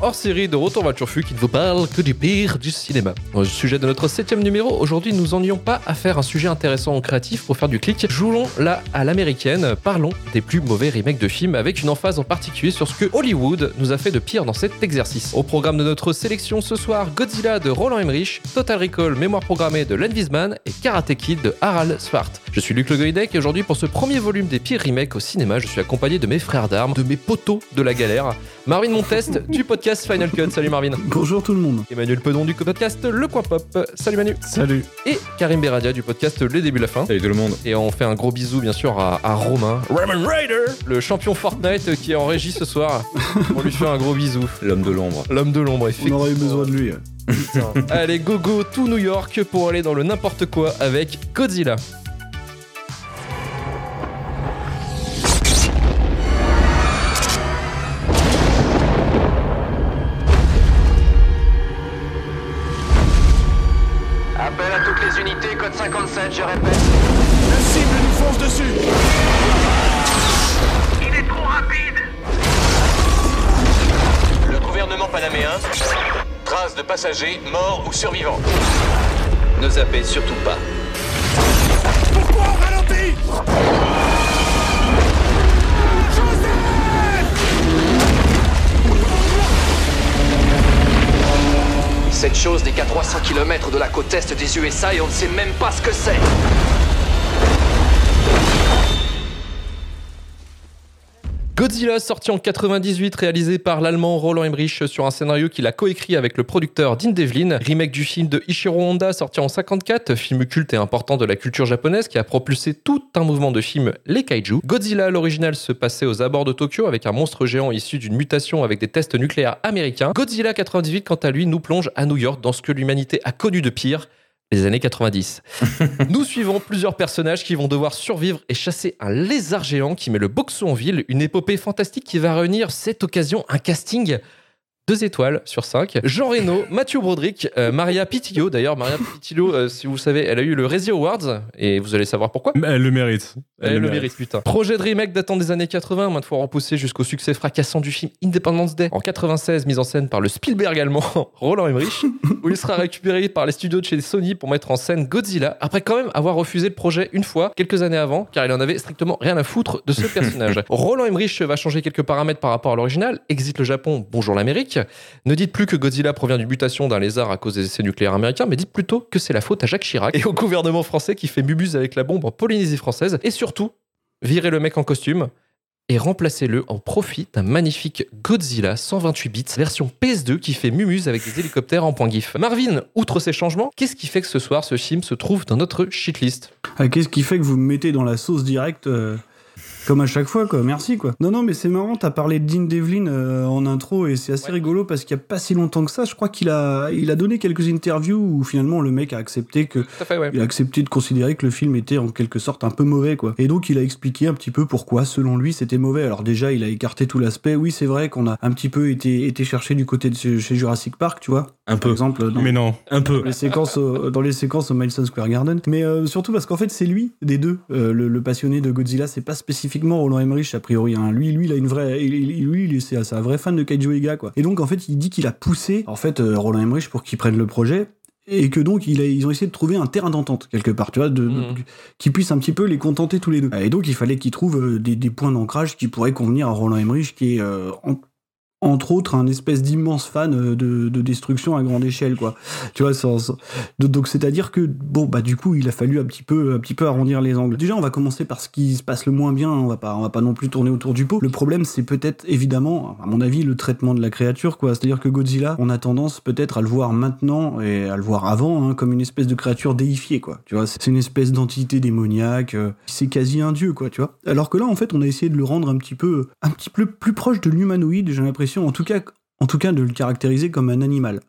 hors série de Retour Turfu qui ne vous parle que du pire du cinéma. Le sujet de notre septième numéro, aujourd'hui nous n'ennions pas à faire un sujet intéressant ou créatif pour faire du clic. Jouons là à l'américaine, parlons des plus mauvais remakes de films avec une emphase en particulier sur ce que Hollywood nous a fait de pire dans cet exercice. Au programme de notre sélection ce soir, Godzilla de Roland Emmerich, Total Recall, mémoire programmée de Len Wiesman et Karate Kid de Harald Swart. Je suis Luc Le Goïdec et aujourd'hui pour ce premier volume des pires remakes au cinéma, je suis accompagné de mes frères d'armes, de mes poteaux de la galère. Marvin Montest du podcast Final Cut. Salut Marvin. Bonjour tout le monde. Emmanuel Pedon du podcast Le Coin Pop. Salut Manu. Salut. Et Karim Beradia du podcast Les Débuts la Fin. Salut tout le monde. Et on fait un gros bisou bien sûr à, à Romain, Roman Rider, le champion Fortnite qui est en régie ce soir. on lui fait un gros bisou. L'homme de l'ombre. L'homme de l'ombre, On effectivement. aurait eu besoin de lui. Allez, go go, tout New York pour aller dans le n'importe quoi avec Godzilla. Passagers, morts ou survivants. Ne zappez surtout pas. Pourquoi on ralentit? Cette chose n'est qu'à 300 km de la côte est des USA et on ne sait même pas ce que c'est. Godzilla, sorti en 98, réalisé par l'allemand Roland Emmerich sur un scénario qu'il a coécrit avec le producteur Dean Devlin. Remake du film de Ishiro Honda, sorti en 54, film culte et important de la culture japonaise qui a propulsé tout un mouvement de films, les kaiju. Godzilla, l'original, se passait aux abords de Tokyo avec un monstre géant issu d'une mutation avec des tests nucléaires américains. Godzilla 98, quant à lui, nous plonge à New York dans ce que l'humanité a connu de pire, les années 90. Nous suivons plusieurs personnages qui vont devoir survivre et chasser un lézard géant qui met le boxon en ville, une épopée fantastique qui va réunir cette occasion un casting deux étoiles sur 5. Jean Reno, Mathieu Broderick, euh, Maria Pitillo. D'ailleurs, Maria Pitillo, euh, si vous le savez, elle a eu le Razzie Awards et vous allez savoir pourquoi. Elle le mérite. Elle le mérite, putain. Projet de remake datant des années 80, maintes fois repoussé jusqu'au succès fracassant du film Independence Day en 96, mise en scène par le Spielberg allemand Roland Emmerich, où il sera récupéré par les studios de chez Sony pour mettre en scène Godzilla, après quand même avoir refusé le projet une fois, quelques années avant, car il en avait strictement rien à foutre de ce personnage. Roland Emmerich va changer quelques paramètres par rapport à l'original, exit le Japon, bonjour l'Amérique. Ne dites plus que Godzilla provient d'une mutation d'un lézard à cause des essais nucléaires américains, mais dites plutôt que c'est la faute à Jacques Chirac et au gouvernement français qui fait mubuse avec la bombe en Polynésie française, et surtout, virez le mec en costume et remplacez-le en profit d'un magnifique Godzilla 128 bits version PS2 qui fait mumuse avec des hélicoptères en point GIF. Marvin, outre ces changements, qu'est-ce qui fait que ce soir ce film se trouve dans notre shitlist? Ah, Qu'est-ce qui fait que vous me mettez dans la sauce directe euh, comme à chaque fois, quoi. Merci, quoi. Non, non, mais c'est marrant, t'as parlé de Dean Devlin euh, en intro et c'est assez Ouais. rigolo parce qu'il y a pas si longtemps que ça, je crois qu'il a, il a donné quelques interviews où finalement le mec a accepté que fait, ouais. il a accepté de considérer que le film était en quelque sorte un peu mauvais, quoi. Et donc il a expliqué un petit peu pourquoi, selon lui, c'était mauvais. Alors déjà, il a écarté tout l'aspect. Oui, c'est vrai qu'on a un petit peu été, été chercher du côté de chez Jurassic Park, tu vois. Un Par peu. exemple, dans, Mais non, un peu. les séquences au- dans les séquences au Madison Square Garden. Mais euh, surtout parce qu'en fait, c'est lui, des deux, euh, le, le passionné de Godzilla. C'est pas spécifiquement Roland Emmerich, a priori. hein. Lui, lui, il a une vraie. lui, il est- c'est un vrai fan de Kaiju Ega, quoi. Et donc, en fait, il dit qu'il a poussé, en fait, euh, Roland Emmerich pour qu'il prenne le projet. Et que donc, il a- ils ont essayé de trouver un terrain d'entente, quelque part, tu vois, de, Mhm. qui puisse un petit peu les contenter tous les deux. Et donc, il fallait qu'ils trouvent euh, des, des points d'ancrage qui pourraient convenir à Roland Emmerich, qui est, euh, en- entre autres, un espèce d'immense fan euh, de, de destruction à grande échelle, quoi. Tu vois, sans- sans- de- donc c'est-à-dire que, bon, bah, du coup, il a fallu un petit peu, un petit peu arrondir les angles. Déjà, on va commencer par ce qui se passe le moins bien, on va pas, on va pas non plus tourner autour du pot. Le problème, c'est peut-être, évidemment, à mon avis, le traitement de la créature, quoi. C'est-à-dire que Godzilla, on a tendance peut-être à le voir maintenant et à le voir avant, hein, comme une espèce de créature déifiée, quoi. Tu vois, c'est une espèce d'entité démoniaque, euh, c'est quasi un dieu, quoi, tu vois. Alors que là, en fait, on a essayé de le rendre un petit peu, un petit peu plus proche de l'humanoïde, j'ai l'impression, en tout cas, en tout cas, de le caractériser comme un animal.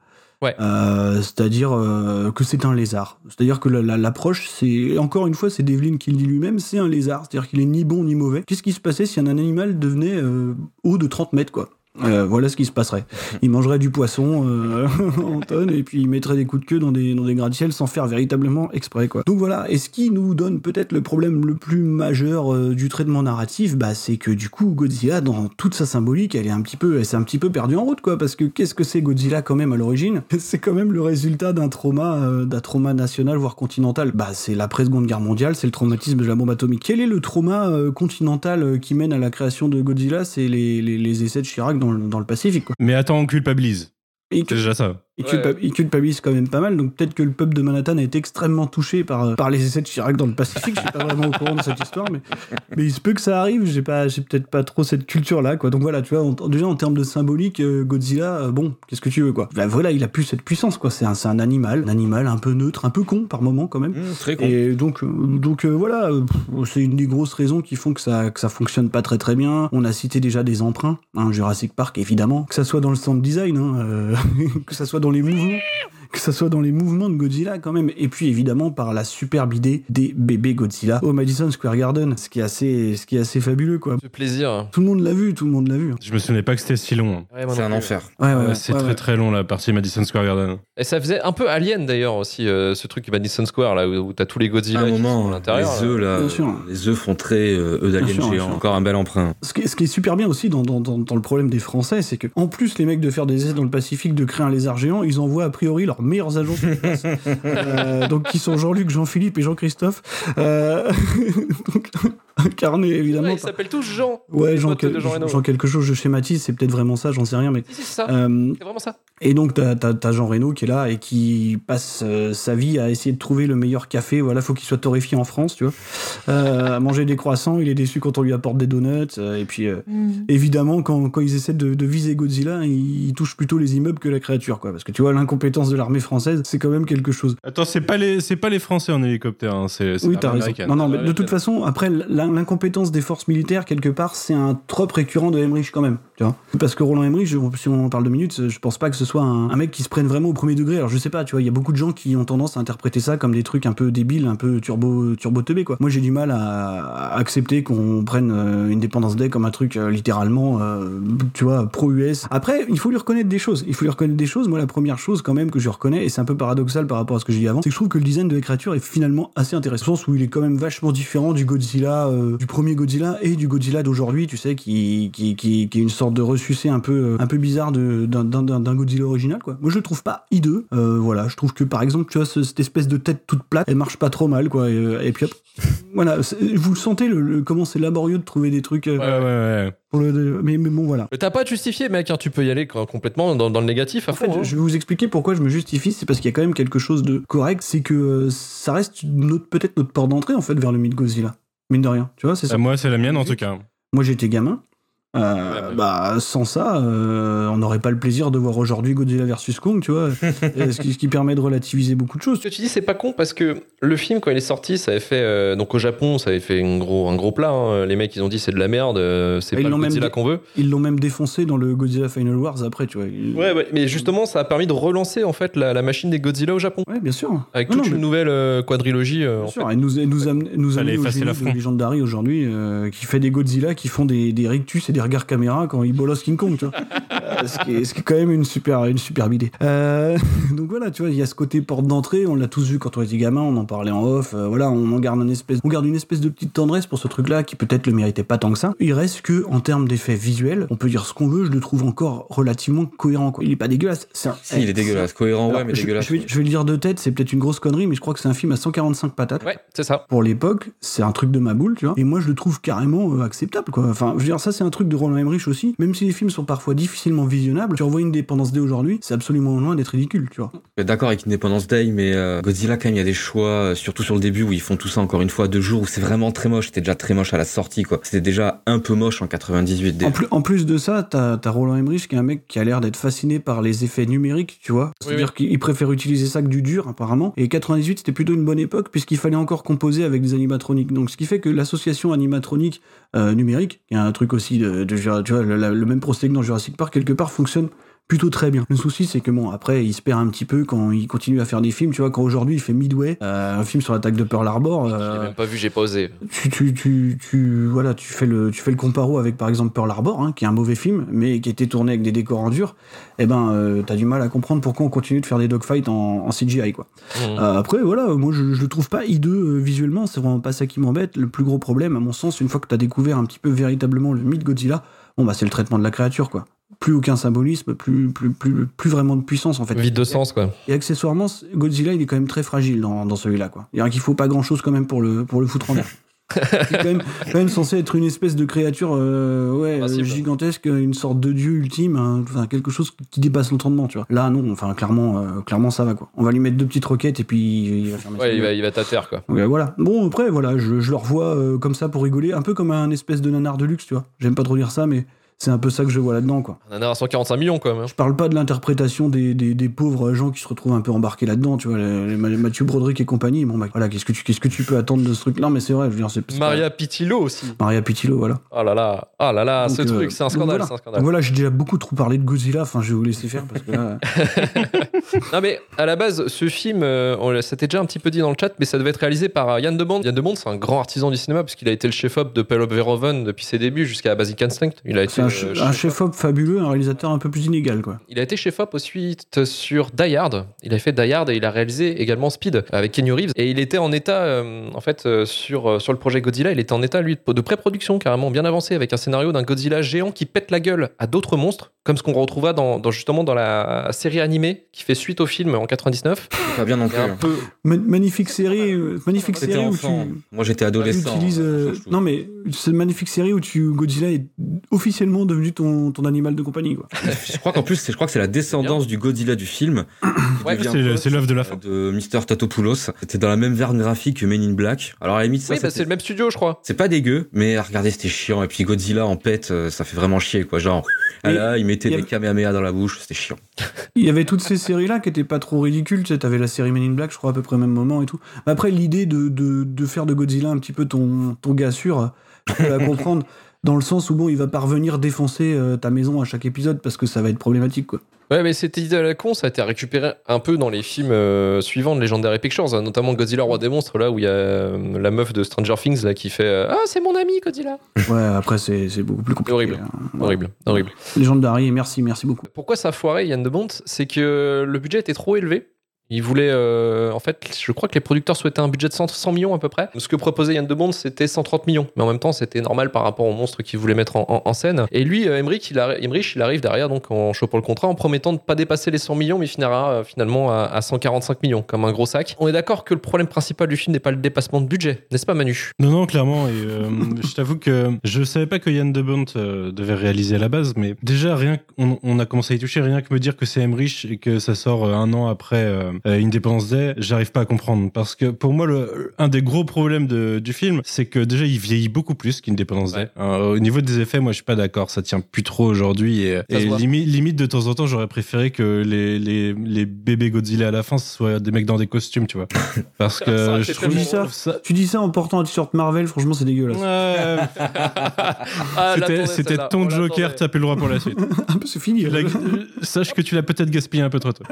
Ouais. Euh, c'est-à-dire euh, que c'est un lézard. C'est-à-dire que la- la- l'approche, c'est encore une fois, c'est Devlin qui le dit lui-même, c'est un lézard. C'est-à-dire qu'il est ni bon ni mauvais. Qu'est-ce qui se passait si un animal devenait euh, haut de 30 mètres, quoi? Euh, voilà ce qui se passerait. Il mangerait du poisson euh, en tonnes et puis il mettrait des coups de queue dans des, dans des gratte-ciel sans faire véritablement exprès. Quoi. Donc voilà, et ce qui nous donne peut-être le problème le plus majeur euh, du traitement narratif, bah, c'est que du coup Godzilla, dans toute sa symbolique, elle est un petit peu, elle s'est un petit peu perdue en route, quoi. Parce que qu'est-ce que c'est Godzilla quand même à l'origine? C'est quand même le résultat d'un trauma, euh, d'un trauma national voire continental. Bah c'est l'après-seconde guerre mondiale, c'est le traumatisme de la bombe atomique. Quel est le trauma euh, continental euh, qui mène à la création de Godzilla? C'est les essais de Chirac dans le, dans le Pacifique. Quoi. Mais attends, on culpabilise. C'est déjà ça. Il, Ouais. culpa- il culpabilise quand même pas mal, donc peut-être que le peuple de Manhattan a été extrêmement touché par, euh, par les essais de Chirac dans le Pacifique. Je suis pas vraiment au courant de cette histoire, mais, mais il se peut que ça arrive. J'ai pas, j'ai peut-être pas trop cette culture-là, quoi. Donc voilà, tu vois, en- déjà en termes de symbolique, euh, Godzilla, euh, bon, qu'est-ce que tu veux, quoi. Bah voilà, il a plus cette puissance, quoi. C'est un, c'est un animal, un animal un peu neutre, un peu con par moment quand même. Mmh, très con. Et donc, donc euh, voilà, c'est une des grosses raisons qui font que ça, que ça fonctionne pas très très bien. On a cité déjà des emprunts, hein, Jurassic Park évidemment, que ça soit dans le sound design, hein, euh, que ça soit dans les mouvements. Que ça soit dans les mouvements de Godzilla quand même, et puis évidemment par la superbe idée des bébés Godzilla au Madison Square Garden, ce qui est assez, ce qui est assez fabuleux quoi. Ce plaisir. Tout le monde l'a vu, tout le monde l'a vu. Je me souvenais pas que c'était si long. Ouais, moi C'est un enfer. Ouais, ouais, Ouais, ouais, c'est ouais, très ouais. très long la partie Madison Square Garden. Et ça faisait un peu Alien d'ailleurs aussi, euh, ce truc Madison Square là où, où t'as tous les Godzilla À un qui sont moment, à l'intérieur. les œufs, là, Bien sûr. les œufs font très euh, œufs d'alien géant. Encore un bel emprunt. Ce qui, est, ce qui est super bien aussi dans, dans, dans, dans le problème des Français, c'est que en plus les mecs de faire des essais dans le Pacifique, de créer un lézard géant, ils envoient a priori leurs meilleurs agents sur place. Euh, donc qui sont Jean-Luc, Jean-Philippe et Jean-Christophe. Euh, donc, incarnés Ouais, évidemment. ils s'appellent tous Jean. Ouais, Jean, Jean quelque chose, je schématise, c'est peut-être vraiment ça, j'en sais rien, mais. Si, si, c'est ça. Euh, C'est vraiment ça. Et donc, t'as, t'as, t'as Jean Reno qui est là et qui passe euh, sa vie à essayer de trouver le meilleur café. Voilà, faut qu'il soit torréfié en France, tu vois. Euh, à manger des croissants, il est déçu quand on lui apporte des donuts. euh, et puis, euh, évidemment, quand, quand ils essaient de, de viser Godzilla, ils, ils touchent plutôt les immeubles que la créature, quoi. Parce que tu vois, l'incompétence de l'armée française, c'est quand même quelque chose. Attends, c'est pas les c'est pas les Français en hélicoptère, hein, c'est c'est Oui, t'as raison. Non, non, mais de toute façon, après, l'in- l'incompétence des forces militaires, quelque part, c'est un trope récurrent de Emmerich quand même, tu vois. Parce que Roland Emmerich, si on en parle de minutes, je pense pas que ce soit un, mec qui se prenne vraiment au premier degré. Alors, je sais pas, tu vois, il y a beaucoup de gens qui ont tendance à interpréter ça comme des trucs un peu débiles, un peu turbo, turbo teubé, quoi. Moi, j'ai du mal à, accepter qu'on prenne euh, une dépendance Day comme un truc euh, littéralement, euh, tu vois, pro-US. Après, il faut lui reconnaître des choses. Il faut lui reconnaître des choses. Moi, la première chose, quand même, que je reconnais, et c'est un peu paradoxal par rapport à ce que j'ai dit avant, c'est que je trouve que le design de la créature est finalement assez intéressant. Au sens où il est quand même vachement différent du Godzilla, euh, du premier Godzilla et du Godzilla d'aujourd'hui, tu sais, qui, qui, qui, est une sorte de ressucé un peu, un peu bizarre d'un- d'un original, quoi. Moi, je le trouve pas hideux. Euh, voilà, je trouve que par exemple, tu vois, ce- cette espèce de tête toute plate, elle marche pas trop mal, quoi. Et, euh, et puis hop. Voilà, vous le sentez, le, le- comment c'est laborieux de trouver des trucs euh, Ouais, ouais, ouais. pour le. de- mais, mais bon, voilà. T'as pas à te justifier, mec. hein, tu peux y aller complètement dans, dans le négatif à En fait, fond. hein. je vais vous expliquer pourquoi je me justifie. C'est parce qu'il y a quand même quelque chose de correct. C'est que euh, ça reste notre- peut-être notre port d'entrée en fait vers le mythe Godzilla. Mine de rien, tu vois, c'est ça. Euh, moi, c'est la mienne en tout cas. Moi, j'étais gamin. Euh, Ouais, ouais. Bah, sans ça, euh, on n'aurait pas le plaisir de voir aujourd'hui Godzilla versus Kong, tu vois. Ce, qui, ce qui permet de relativiser beaucoup de choses. Ce que tu dis, c'est pas con parce que le film, quand il est sorti, ça avait fait. euh, donc au Japon, ça avait fait un gros, un gros plat. hein. Les mecs, ils ont dit c'est de la merde, euh, c'est pas le l'ont même Godzilla qu'on veut. Ils l'ont même défoncé dans le Godzilla Final Wars après, tu vois. Ils- Ouais, ouais, mais justement, ça a permis de relancer en fait la, la machine des Godzilla au Japon. Ouais, bien sûr. Avec Non, toute non, une nouvelle euh, quadrilogie. euh, Bien en sûr, fait. et nous, et nous, amener nous Fallait amener au l'affront. de Legendary aujourd'hui, euh, qui fait des Godzilla qui font des, des rictus et des regards caméra quand ils bolossent King Kong, tu vois. Euh, ce, qui est, ce qui est quand même une super, une superbe idée. Euh, donc voilà, tu vois, il y a ce côté porte d'entrée, on l'a tous vu quand on était gamin, on en parlait en off, euh, voilà, on en garde, un espèce, on garde une espèce de petite tendresse pour ce truc-là qui peut-être le méritait pas tant que ça. Il reste que, en termes d'effets visuels, on peut dire ce qu'on veut, je le trouve encore relativement cohérent, quoi. Il est pas dégueulasse. C'est un- Si, il est dégueulasse. Cohérent, Alors, ouais, mais je, dégueulasse. je vais, je vais le dire de tête, c'est peut-être une grosse connerie, mais je crois que c'est un film à 145 patates Ouais, c'est ça. pour l'époque, c'est un truc de ma boule, tu vois. Et moi, je le trouve carrément euh, acceptable, quoi. Enfin, je veux dire, ça, c'est un truc de Roland Emmerich aussi. Même si les films sont parfois difficilement visionnables, tu revois une dépendance D aujourd'hui, c'est absolument loin d'être ridicule, tu vois. D'accord avec Independence Day, mais euh, Godzilla, quand même, il y a des choix, euh, surtout sur le début où ils font tout ça encore une fois deux jours, où c'est vraiment très moche. C'était déjà très moche à la sortie, quoi. C'était déjà un peu moche en 98. déjà. En plus, en plus de ça, t'as as Roland Emmerich qui est un mec qui a l'air d'être fasciné par les effets numériques, tu vois. C'est-à-dire qu'il préfère utiliser ça que du dur, apparemment. Et 98, c'était plutôt une bonne époque, puisqu'il fallait encore composer avec des animatroniques. Donc, ce qui fait que l'association animatronique euh, numérique, qui est un truc aussi de, tu vois, le, le même procédé que dans Jurassic Park, quelque part, fonctionne plutôt très bien. Le souci, c'est que bon, après, il se perd un petit peu quand il continue à faire des films. Tu vois, quand aujourd'hui il fait Midway, euh, un film sur l'attaque de Pearl Harbor. Je l'ai euh, même pas vu, j'ai pas osé. tu, tu, tu, tu, voilà, tu fais le, tu fais le comparo avec par exemple Pearl Harbor, hein, qui est un mauvais film, mais qui était tourné avec des décors en dur. Eh ben, euh, t'as du mal à comprendre pourquoi on continue de faire des dogfights en, en CGI, quoi. Mhm. Euh, après, voilà, moi je, je le trouve pas hideux euh, visuellement, c'est vraiment pas ça qui m'embête. Le plus gros problème, à mon sens, une fois que t'as découvert un petit peu véritablement le mythe Godzilla, bon bah c'est le traitement de la créature, quoi. Plus aucun symbolisme, plus, plus, plus, plus vraiment de puissance en fait. Vide de sens, quoi. Et accessoirement, Godzilla, il est quand même très fragile dans, dans celui-là, quoi. Il qu'il faut pas grand-chose quand même pour le, pour le foutre en l'air. C'est quand même, quand même censé être une espèce de créature euh, ouais, euh, gigantesque, une sorte de dieu ultime, hein, enfin, quelque chose qui dépasse l'entendement, tu vois. Là, non, enfin, clairement, euh, clairement, ça va, quoi. On va lui mettre deux petites roquettes et puis il va Ouais, il va, il va terre, quoi. Voilà. Bon, après, voilà, je, je le revois comme ça pour rigoler, un peu comme un espèce de nanar de luxe, tu vois. J'aime pas trop dire ça, mais c'est un peu ça que je vois là-dedans, quoi. On en a à 145 millions, quand même. hein. Je parle pas de l'interprétation des, des, des pauvres gens qui se retrouvent un peu embarqués là-dedans, tu vois, les, les Ma- Mathieu Broderick et compagnie. Bon, bah, voilà, qu'est-ce que tu, qu'est-ce que tu peux attendre de ce truc Non, mais c'est vrai, je veux dire, c'est Maria Pitillo aussi. pas- Maria Pitillo, voilà. Oh là là, oh là là, Donc, ce euh, truc, c'est un donc scandale, voilà. c'est un Donc scandale. voilà, j'ai déjà beaucoup trop parlé de Godzilla, enfin, je vais vous laisser faire parce que là. Non mais à la base, ce film, euh, on c'était déjà un petit peu dit dans le chat, mais ça devait être réalisé par euh, Yann de Bond. Yann de Bond, c'est un grand artisan du cinéma parce qu'il a été le chef-op de Pearl of Verhoeven depuis ses débuts jusqu'à Basic Instinct. Il a été un, euh, ch- un chef-op. chef-op fabuleux, un réalisateur un peu plus inégal, quoi. Il a été chef-op ensuite sur Die Hard. Il a fait Die Hard et il a réalisé également Speed avec Kenny Reeves. Et il était en état, euh, en fait, euh, sur, sur le projet Godzilla, il était en état, lui, de pré-production carrément bien avancé avec un scénario d'un Godzilla géant qui pète la gueule à d'autres monstres, comme ce qu'on retrouvera dans, dans- justement dans la série animée qui fait suite au film en 99. C'est pas bien non plus. un hein. peu, magnifique série, euh, magnifique série où enfant. tu. Moi j'étais adolescent. utilises, hein, euh, non mais c'est une magnifique série où tu Godzilla est officiellement devenu ton, ton animal de compagnie quoi. Je crois qu'en plus, je crois que c'est la descendance du Godzilla du film. Ouais, c'est l'œuvre de la euh, fin. De Mr. Tatopoulos. C'était dans la même verne graphique que Men in Black. Alors à la limite, ça, oui, bah, c'est le même studio, je crois. c'est pas dégueu, mais regardez, c'était chiant. Et puis Godzilla en pète, euh, ça fait vraiment chier, quoi. Genre, ah Mais là, il mettait il des kamehameha dans la bouche, c'était chiant. Il y avait toutes ces séries là qui étaient pas trop ridicules, tu sais, t'avais la série Men in Black je crois à peu près au même moment et tout. Mais après l'idée de, de, de faire de Godzilla un petit peu ton, ton gars sûr, je peux la comprendre dans le sens où bon il va parvenir défoncer euh, ta maison à chaque épisode parce que ça va être problématique quoi. Ouais, mais cette idée à la con, ça a été récupéré un peu dans les films euh, suivants de Legendary Pictures, hein, notamment Godzilla Roi des monstres, là où il y a euh, la meuf de Stranger Things là qui fait euh, Ah, c'est mon ami Godzilla. Ouais après c'est c'est beaucoup plus compliqué. Horrible. hein. Horrible, horrible. Légende d'Harry, merci, merci beaucoup. Pourquoi ça a foiré Yann de Bont? C'est que le budget était trop élevé. Il voulait, euh, en fait, je crois que les producteurs souhaitaient un budget de 100, 100 millions à peu près. Ce que proposait Yann de Bond, c'était 130 millions. Mais en même temps, c'était normal par rapport au monstre qu'il voulait mettre en, scène. Et lui, euh, Emmerich, il, arrive derrière, donc en chopant le contrat, en promettant de ne pas dépasser les 100 millions, mais finira euh, finalement à, à 145 millions, comme un gros sac. On est d'accord que le problème principal du film n'est pas le dépassement de budget, n'est-ce pas Manu? Non, non, clairement. Et euh, je t'avoue que je savais pas que Yann de Bont euh, devait réaliser à la base, mais déjà, rien on a commencé à y toucher, rien que me dire que c'est Emmerich et que ça sort euh, un an après Independence Day, j'arrive pas à comprendre. Parce que pour moi, le, un des gros problèmes de- du film, c'est que déjà, il vieillit beaucoup plus qu'Independence Day. Ouais. Hein, au niveau des effets, moi, je suis pas d'accord. Ça tient plus trop aujourd'hui. Et, limite, limite, de temps en temps, j'aurais préféré que les, les, les bébés Godzilla à la fin, ce soient des mecs dans des costumes, tu vois. Parce que je trouve tellement ça, Tu dis ça en portant un t-shirt Marvel, franchement c'est dégueulasse. Ouais, Ah, c'était ton On Joker, t'as plus le droit pour la suite. Un peu c'est fini. Euh, Sache que tu l'as peut-être gaspillé un peu trop tôt.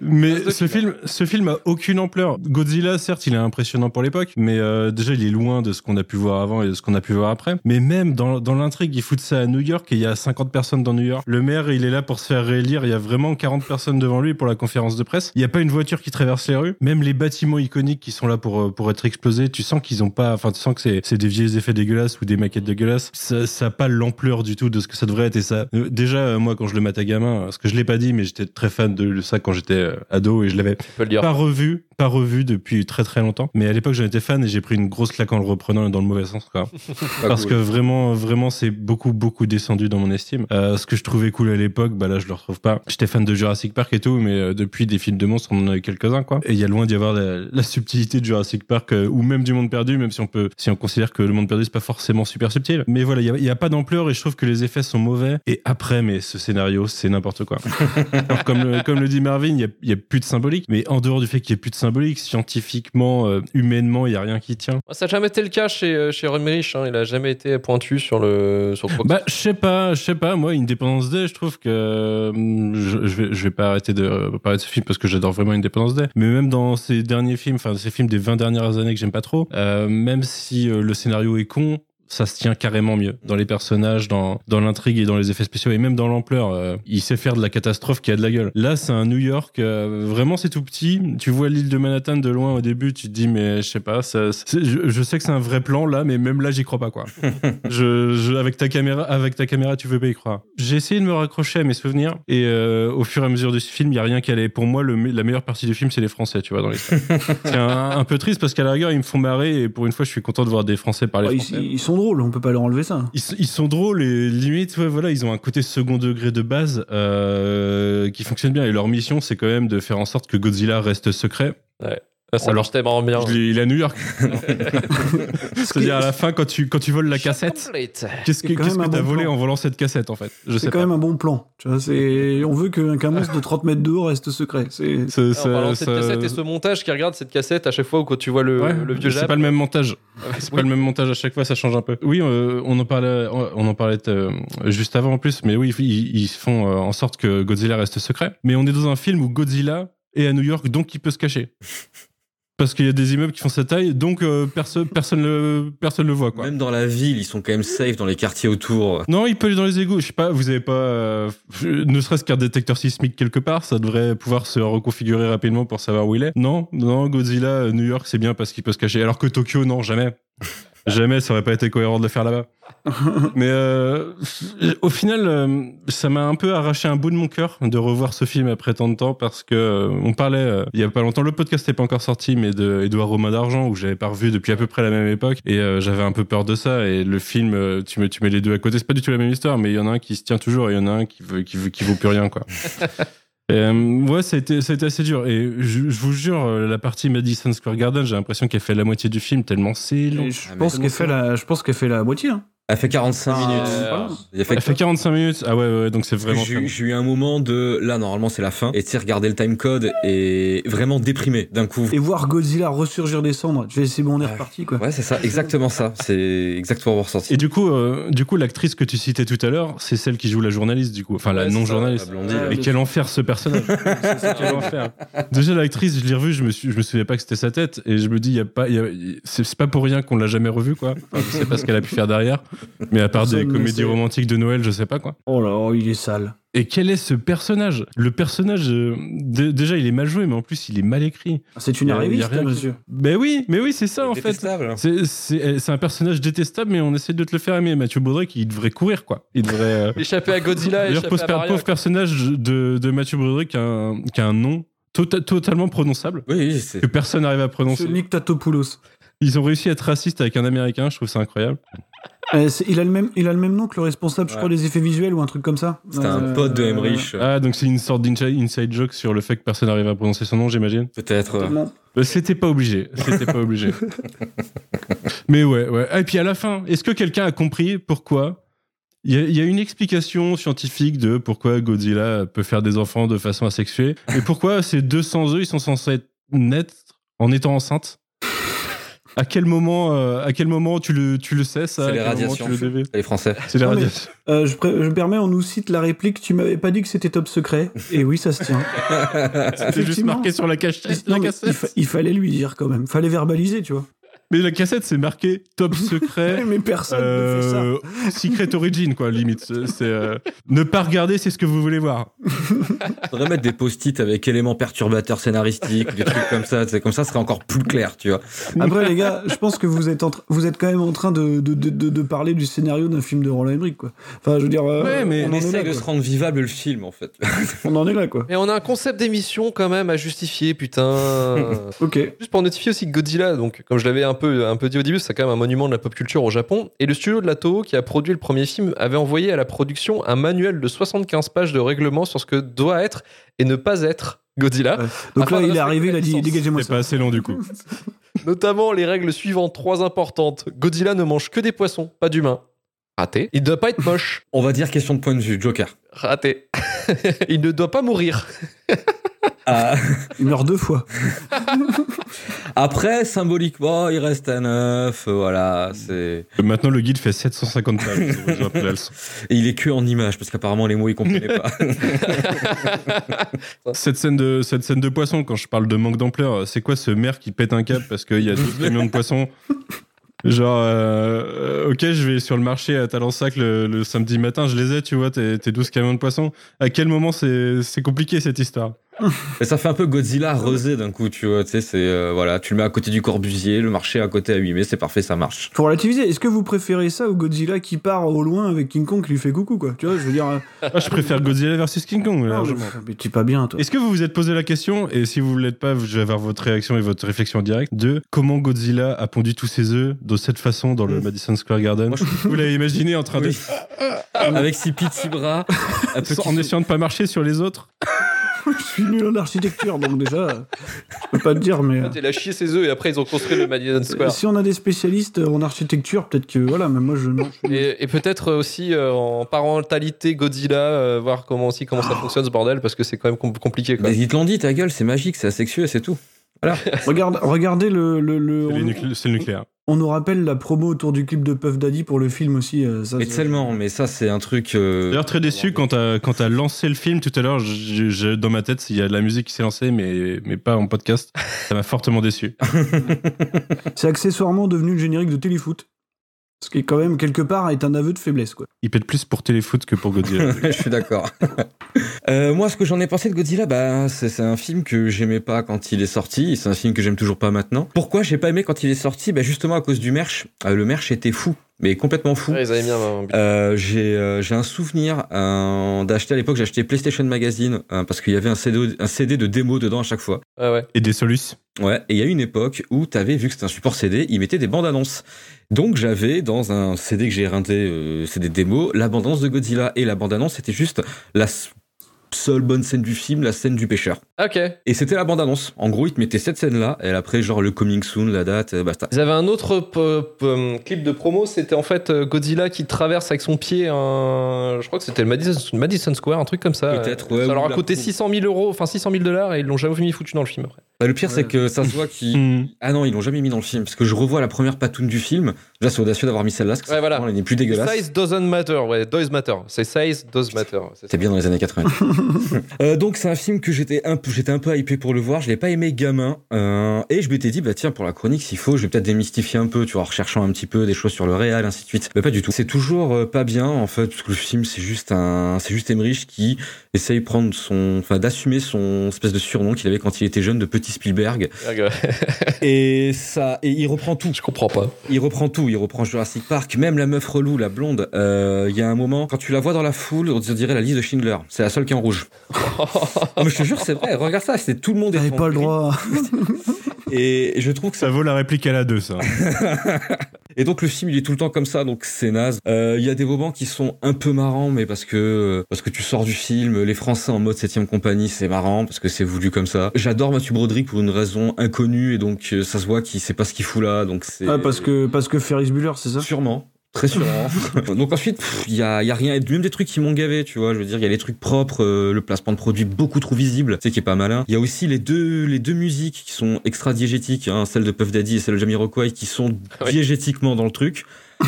Mais Ce film, ce film a aucune ampleur. Godzilla, certes, il est impressionnant pour l'époque, mais euh, déjà, il est loin de ce qu'on a pu voir avant et de ce qu'on a pu voir après. Mais même dans, dans l'intrigue, ils foutent ça à New York et il y a 50 personnes dans New York. Le maire, il est là pour se faire réélire. Il y a vraiment 40 personnes devant lui pour la conférence de presse. Il n'y a pas une voiture qui traverse les rues. Même les bâtiments iconiques qui sont là pour, euh, pour être explosés, tu sens qu'ils ont pas, enfin, tu sens que c'est, c'est des vieux effets dégueulasses ou des maquettes dégueulasses. Ça, ça a pas l'ampleur du tout de ce que ça devrait être. Et ça, euh, déjà, euh, moi, quand je le matais gamin, parce que je l'ai pas dit, mais j'étais très fan de ça quand j'étais euh, ado et je l'avais pas revu, pas revu depuis très très longtemps. Mais à l'époque, j'en étais fan et j'ai pris une grosse claque en le reprenant dans le mauvais sens, quoi. Parce cool. que vraiment, vraiment, c'est beaucoup, beaucoup descendu dans mon estime. Euh, ce que je trouvais cool à l'époque, bah là, je le retrouve pas. J'étais fan de Jurassic Park et tout, mais euh, depuis des films de monstres, on en a eu quelques-uns, quoi. Et il y a loin d'y avoir la, la subtilité de Jurassic Park euh, ou même du Monde Perdu, même si on peut, si on considère que le Monde Perdu c'est pas forcément super subtil. Mais voilà, il y y a pas d'ampleur et je trouve que les effets sont mauvais. Et après, mais ce scénario, c'est n'importe quoi. Alors, comme, le, comme le dit Marvin, il y y a plus de symbolique, mais en dehors du fait qu'il y ait plus de symbolique symbolique. Scientifiquement, euh, humainement, il y a rien qui tient. Ça n'a jamais été le cas chez, euh, chez Emmerich, hein. il a jamais été pointu sur le sur quoi Bah, je sais pas, je sais pas. Moi, Independence Day, je trouve que hum, je, je vais, je vais pas arrêter de euh, parler de ce film parce que j'adore vraiment Independence Day. Mais même dans ces derniers films, enfin ces films des 20 dernières années que j'aime pas trop, même si le scénario est con. Ça se tient carrément mieux dans les personnages, dans, dans l'intrigue et dans les effets spéciaux et même dans l'ampleur. euh, il sait faire de la catastrophe qui a de la gueule. Là, c'est un New York, euh, vraiment c'est tout petit. Tu vois l'île de Manhattan de loin au début, tu te dis mais je sais pas. Ça, je, je sais que c'est un vrai plan là, mais même là j'y crois pas quoi. je, je- avec ta caméra, avec ta caméra, tu veux pas y croire. J'ai essayé de me raccrocher à mes souvenirs et euh, au fur et à mesure du film, il y a rien qui allait. Pour moi, le, la meilleure partie du film, c'est les Français, tu vois, dans les. c'est un, un peu triste parce qu'à la rigueur, ils me font marrer et pour une fois, je suis content de voir des Français parler Oh, ils, français. ils sont drôles, on peut pas leur enlever ça. Ils, sont drôles et limite, ouais, voilà, ils ont un côté second degré de base euh, qui fonctionne bien. Et leur mission, c'est quand même de faire en sorte que Godzilla reste secret. Ça, ça Alors, marche tellement bien. Il est, il est à New York. C'est-à-dire à la fin, quand tu, quand tu voles la cassette, qu'est-ce que t'as bon volé plan. en volant cette cassette en fait? C'est quand pas. même un bon plan. Tu vois, c'est... On veut qu'un monstre de 30 mètres de haut reste secret. C'est... Cette cassette et ce montage qui regarde cette cassette à chaque fois où quand tu vois le, Ouais, le vieux c'est pas le même montage. C'est Oui. pas le même montage à chaque fois, ça change un peu. Oui, euh, on en parlait, on en parlait euh, juste avant en plus, mais oui, ils, ils font euh, en sorte que Godzilla reste secret. Mais on est dans un film où Godzilla est à New York, donc il peut se cacher. Parce qu'il y a des immeubles qui font sa taille, donc euh, perso- personne le personne le voit quoi. Même dans la ville, ils sont quand même safe dans les quartiers autour. Non, il peut aller dans les égouts. Je sais pas, vous avez pas, euh, ne serait-ce qu'un détecteur sismique quelque part, ça devrait pouvoir se reconfigurer rapidement pour savoir où il est. Non, non, Godzilla, euh, New York, c'est bien parce qu'il peut se cacher. Alors que Tokyo, non, jamais. Jamais, ça aurait pas été cohérent de le faire là-bas. Mais euh, au final, euh, ça m'a un peu arraché un bout de mon cœur de revoir ce film après tant de temps parce que euh, on parlait euh, il y a pas longtemps, le podcast n'est pas encore sorti, mais de Édouard Romain d'Argent où j'avais pas revu depuis à peu près la même époque et euh, j'avais un peu peur de ça. Et le film, tu mets, tu mets les deux à côté, c'est pas du tout la même histoire, mais il y en a un qui se tient toujours et il y en a un qui veut, qui veut, qui vaut plus rien quoi. Euh, ouais, ça a, été, ça a été assez dur. Et je, je vous jure, euh, la partie Madison Square Garden, j'ai l'impression qu'elle fait la moitié du film tellement c'est long. Je, Ah, pense qu'elle fait la, je pense qu'elle fait la moitié. hein. Elle fait 45 Ah, minutes. euh, a fait Elle fait 45 minutes. Ah ouais, ouais, donc c'est vraiment. J'ai eu- long. j'ai eu un moment de là normalement c'est la fin et tu sais regarder le time code et vraiment déprimé d'un coup. Et voir Godzilla ressurgir des cendres. Je vais c'est bon, on est reparti quoi. Ouais c'est ça, exactement ça. C'est exactement mon ressenti. Et du coup, euh, du coup, l'actrice que tu citais tout à l'heure, c'est celle qui joue la journaliste, du coup, enfin la Ouais, non-journaliste. Mais quel enfer ce personnage Quel enfer Déjà l'actrice, je l'ai revue, je me suis, je me souviens pas que c'était sa tête, et je me dis, il y a pas, y a- c'est pas pour rien qu'on l'a jamais revue, quoi. Enfin, je sais pas ce qu'elle a pu faire derrière, mais à part des Personne comédies romantiques de Noël, je sais pas quoi. Oh là, oh, il est sale. Et quel est ce personnage? Le personnage, euh, dé- déjà, il est mal joué, mais en plus, il est mal écrit. C'est une arriviste, rien hein, monsieur. Ben oui, mais oui, c'est ça en fait. Détestable. C'est- C'est c'est un personnage détestable, mais on essaie de te le faire aimer. Mathieu Broderick, il devrait courir, quoi. Il devrait. euh, Échapper à Godzilla, échapper pauvre, à per- Maria. pauvre personnage de, de Mathieu Broderick qui a un, qui a un nom tota- totalement prononçable Oui, oui, c'est que personne n'arrive à prononcer. Ce Nick Tatopoulos. Ils ont réussi à être racistes avec un américain, je trouve ça incroyable. Euh, il, a le même, il a le même nom que le responsable, je Ouais. crois, des effets visuels ou un truc comme ça. c'était un Euh, pote de Emmerich. Ah, donc c'est une sorte d'inside inside joke sur le fait que personne n'arrive à prononcer son nom, j'imagine. Peut-être. euh. Euh, C'était pas obligé. C'était pas obligé. Mais ouais, ouais. Ah, et puis à la fin, est-ce que quelqu'un a compris pourquoi? Il y, a, il y a une explication scientifique de pourquoi Godzilla peut faire des enfants de façon asexuée. Et pourquoi ces 200 œufs, ils sont censés être naître en étant enceintes? À quel moment, euh, à quel moment tu le, tu le sais ça? C'est À les quel moment radiations. tu le Les Français. C'est les Non, mais- radiations. Euh, je, pré- je me permets, on nous cite la réplique Tu m'avais pas dit que c'était top secret. Et oui, ça se tient. C'était juste marqué sur la cachette. Non, La cassette. il, fa- il fallait lui dire quand même. Fallait verbaliser, tu vois. Mais la cassette, c'est marqué top secret. Mais personne ne fait ça. Euh, Secret Origin, quoi, limite. C'est euh, ne pas regarder, c'est ce que vous voulez voir. Faudrait mettre des post-it avec éléments perturbateurs scénaristiques, des trucs comme ça. C'est comme ça, ce serait encore plus clair, tu vois. Après, les gars, je pense que vous êtes, en vous êtes quand même en train de, de, de, de- de parler du scénario d'un film de Roland Emmerich, quoi. Enfin, je veux dire, euh, Ouais, mais on, On là, de quoi. se rendre vivable le film, en fait. on en est là, quoi. Mais on a un concept d'émission quand même à justifier, putain. Ok. Juste pour notifier aussi que Godzilla, donc comme je l'avais un peu, un peu dit au début, c'est quand même un monument de la pop culture au Japon. Et le studio de la Toho, qui a produit le premier film, avait envoyé à la production un manuel de 75 pages de règlement sur ce que doit être et ne pas être Godzilla. Ouais. Donc là, il est arrivé, il a dit dégagez-moi C'est ça. pas assez long, du coup. Notamment les règles suivantes, trois importantes. Godzilla ne mange que des poissons, pas d'humains. Raté. Il ne doit pas être moche. On va dire question de point de vue, Joker. Raté. Il ne doit pas mourir. Ah, Il meurt deux fois. après, symboliquement, il reste à 9. Voilà, c'est. Maintenant, le guide fait 750 pages. Et il est que en images, parce qu'apparemment, les mots, il comprenait pas. Cette scène, de, cette scène de poisson, quand je parle de manque d'ampleur, c'est quoi ce maire qui pète un câble parce qu'il y a 12 camions de poissons? Genre, euh, ok, je vais sur le marché à Talensac le, le samedi matin, je les ai, tu vois, tes, tes 12 camions de poissons. À quel moment c'est c'est compliqué cette histoire? Et ça fait un peu Godzilla resé d'un coup, tu vois. Tu sais, c'est. euh, voilà, tu le mets à côté du Corbusier, le marché à côté à 8 mai, c'est parfait, ça marche. Pour relativiser, est-ce que vous préférez ça ou Godzilla qui part au loin avec King Kong qui lui fait coucou, quoi? Tu vois, je veux dire. euh, ah, Je préfère Godzilla versus King Kong, ah, largement. mais, t'es pas bien, toi. Est-ce que vous vous êtes posé la question, et si vous ne l'êtes pas, je vais avoir votre réaction et votre réflexion directe, de comment Godzilla a pondu tous ses œufs de cette façon dans le Mm. Madison Square Garden? Moi, je- Vous l'avez imaginé en train de... Avec ses petits bras, en essayant de pas marcher sur les autres? Je suis nul en architecture, donc déjà, je peux pas te dire, mais. euh, Il a chié ses œufs et après ils ont construit le Madison Square. Si on a des spécialistes en architecture, peut-être que voilà, mais moi je non. je Et, et peut-être aussi euh, en parentalité Godzilla, euh, voir comment aussi comment ça fonctionne ce bordel parce que c'est quand même com- compliqué. Quoi. Mais ils te l'ont dit, ta gueule, c'est magique, c'est asexueux et c'est tout. Regarde, regardez le. le, le- C'est les on, nuclé- c'est le nucléaire. On nous rappelle la promo autour du clip de Puff Daddy pour le film aussi. euh, ça, Mais ça- tellement, mais ça, c'est un truc. euh, D'ailleurs, très déçu quand t'as quand lancé le film tout à l'heure. Dans ma tête, il y a de la musique qui s'est lancée, mais mais pas en podcast. Ça m'a fortement déçu. C'est accessoirement devenu le générique de Téléfoot. Ce qui, quand même, quelque part, est un aveu de faiblesse, quoi. Il pète plus pour Téléfoot que pour Godzilla. je suis d'accord. Euh, moi, ce que j'en ai pensé de Godzilla, bah, c'est c'est un film que j'aimais pas quand il est sorti. et C'est un film que j'aime toujours pas maintenant. Pourquoi j'ai pas aimé quand il est sorti? Bah, justement à cause du merch. Euh, le merch était fou, mais complètement fou. Ouais, ils avaient mis un- Euh, j'ai euh, j'ai un souvenir euh, d'acheter à l'époque, j'ai acheté PlayStation Magazine euh, parce qu'il y avait un CD, un CD de démo dedans à chaque fois. Ouais, ouais. Et des solus. Ouais, et il y a une époque où t'avais, vu que c'était un support CD, ils mettaient des bandes annonces. Donc j'avais dans un CD que j'ai renté, euh, CD démo, la bande annonce de Godzilla. Et la bande annonce, c'était juste la seule bonne scène du film, la scène du pêcheur. Ok. Et c'était la bande annonce. En gros, ils te mettaient cette scène-là, et après, genre le coming soon, la date, euh, basta. Ils avaient un autre p- p- clip de promo, c'était en fait euh, Godzilla qui traverse avec son pied un. Je crois que c'était le Madison, Madison Square, un truc comme ça. Peut-être, Euh, ouais, Ça leur a coûté promo. 600 000 euros, enfin 600 000 dollars et ils l'ont jamais mis foutu dans le film après. Bah, le pire, c'est que ça se voit qu'ils. Hmm. Ah non, ils l'ont jamais mis dans le film, parce que je revois la première patoune du film. C'est audacieux d'avoir mis celle-là, parce que Ouais, voilà. elle n'est plus dégueulasse. Size doesn't matter, ouais, does matter. C'est size does matter. C'était bien dans les années 80. Euh, donc c'est un film que j'étais un peu, j'étais un peu hypé pour le voir. Je l'ai pas aimé gamin euh, et je m'étais dit bah tiens pour la chronique s'il faut, je vais peut-être démystifier un peu, tu vois, en recherchant un petit peu des choses sur le réel, ainsi de suite. Mais pas du tout. C'est toujours euh, pas bien en fait parce que le film c'est juste un, c'est juste Emmerich qui essaye de prendre son, enfin d'assumer son espèce de surnom qu'il avait quand il était jeune de petit Spielberg et ça et il reprend tout. Je comprends pas. Il reprend tout, il reprend Jurassic Park, même la meuf relou, la blonde. euh, Il y a un moment, quand tu la vois dans la foule, on dirait la liste de Schindler. C'est la seule qui est en rouge. Non, mais je te jure, c'est vrai. Regarde ça, c'est tout le monde est T'avais pas le droit. Et je trouve que ça. Ça vaut la réplique à la 2, ça. Et donc le film, il est tout le temps comme ça, donc c'est naze. Euh, Il y a des moments qui sont un peu marrants, mais parce que parce que tu sors du film, les Français en mode septième compagnie, c'est marrant parce que c'est voulu comme ça. J'adore Mathieu Broderick pour une raison inconnue et donc euh, ça se voit qu'il sait pas ce qu'il fout là, donc c'est. Ah, parce que, parce que Ferris Bueller, c'est ça? Sûrement. Très sûrement. Donc ensuite, il y a, y a rien, même des trucs qui m'ont gavé, tu vois. Je veux dire, il y a les trucs propres, euh, le placement de produits beaucoup trop visible, sais, qui est pas malin. Il y a aussi les deux, les deux musiques qui sont extra diégétiques, hein, celle de Puff Daddy et celle de Jamiroquai, qui sont Oui. diégétiquement dans le truc.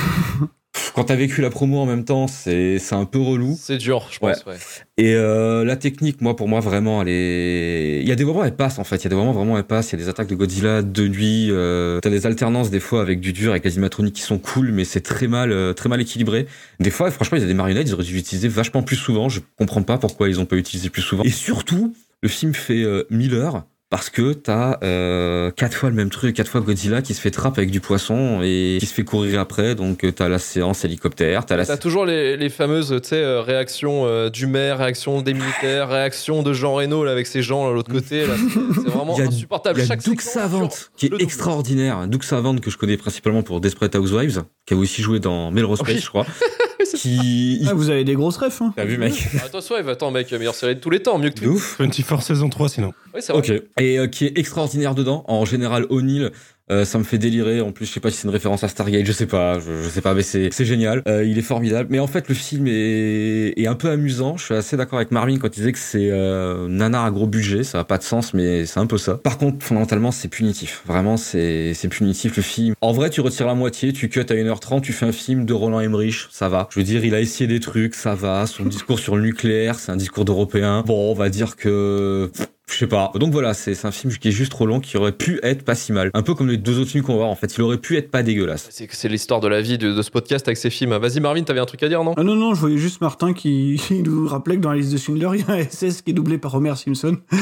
Quand t'as vécu la promo en même temps, c'est, c'est un peu relou. C'est dur, je pense. Ouais. Et euh, la technique, moi, pour moi, vraiment, elle est. Il y a des moments, elle passe en fait. Il y a des moments vraiment, elle passe. Il y a des attaques de Godzilla de nuit. Euh... T'as des alternances des fois avec du dur, avec les animatroniques qui sont cool, mais c'est très mal, euh, très mal équilibré. Des fois, franchement, il y a des marionnettes, ils auraient dû l'utiliser vachement plus souvent. Je comprends pas pourquoi ils ont pas utilisé plus souvent. Et surtout, le film fait euh, 1000 heures. Parce que t'as euh, quatre fois le même truc, quatre fois Godzilla qui se fait trappe avec du poisson et qui se fait courir après. Donc euh, t'as la séance hélicoptère, t'as la T'as toujours les, les fameuses tu sais, euh, réactions euh, du maire, réactions des militaires, réactions de Jean Reno là, avec ses gens à l'autre côté. là. C'est c'est vraiment Il y a- insupportable. Il y a Chaque Doug séquence Savant, qui est extraordinaire. Doug Savant, que je connais principalement pour Desperate Housewives, qui a aussi joué dans Melrose Oui. Place, je crois. qui. Ah, vous avez des grosses refs, hein T'as vu, mec Ah, Attention, Eve, attends, mec, meilleure série de tous les temps, mieux que De tout. ouf. 24 saison 3, sinon. Oui, c'est vrai. Ok. Et euh, qui est extraordinaire dedans. En général, O'Neill, Euh, ça me fait délirer. En plus, je sais pas si c'est une référence à Stargate, je sais pas, je, je sais pas, mais c'est génial. Euh, il est formidable. Mais en fait, le film est, un peu amusant. Je suis assez d'accord avec Marvin quand il disait que c'est euh, nanar à gros budget. Ça a pas de sens, mais c'est un peu ça. Par contre, fondamentalement, c'est punitif. Vraiment, c'est c'est punitif le film. En vrai, tu retires la moitié, tu cut à 1h30, tu fais un film de Roland Emmerich, ça va. Je veux dire, il a essayé des trucs, ça va. Son discours sur le nucléaire, c'est un discours d'européen. Bon, on va dire que je sais pas. Donc voilà, c'est un film qui est juste trop long, qui aurait pu être pas si mal. Un peu comme les deux autres films qu'on va voir, en fait. Il aurait pu être pas dégueulasse. C'est c'est l'histoire de la vie de, de ce podcast avec ces films. Vas-y, Marvin, t'avais un truc à dire, non? Ah non, non, je voyais juste Martin qui, qui nous rappelait que dans la liste de Schindler, il y a un SS qui est doublé par Homer Simpson.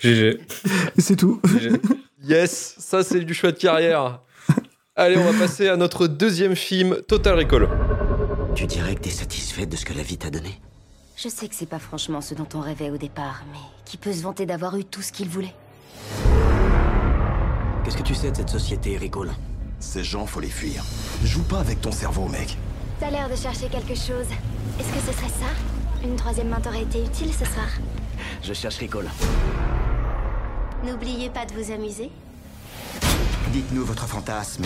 GG. Et c'est tout. Yes, ça c'est du choix de carrière. Allez, on va passer à notre deuxième film, Total Recall. Tu dirais que t'es satisfaite de ce que la vie t'a donné? Je sais que c'est pas franchement ce dont on rêvait au départ, mais qui peut se vanter d'avoir eu tout ce qu'il voulait Qu'est-ce que tu sais de cette société, Ricole Ces gens, faut les fuir. Joue pas avec ton cerveau, mec. T'as l'air de chercher quelque chose. Est-ce que ce serait ça? Une troisième main t'aurait été utile ce soir? Je cherche Ricole. N'oubliez pas de vous amuser. Dites-nous votre fantasme.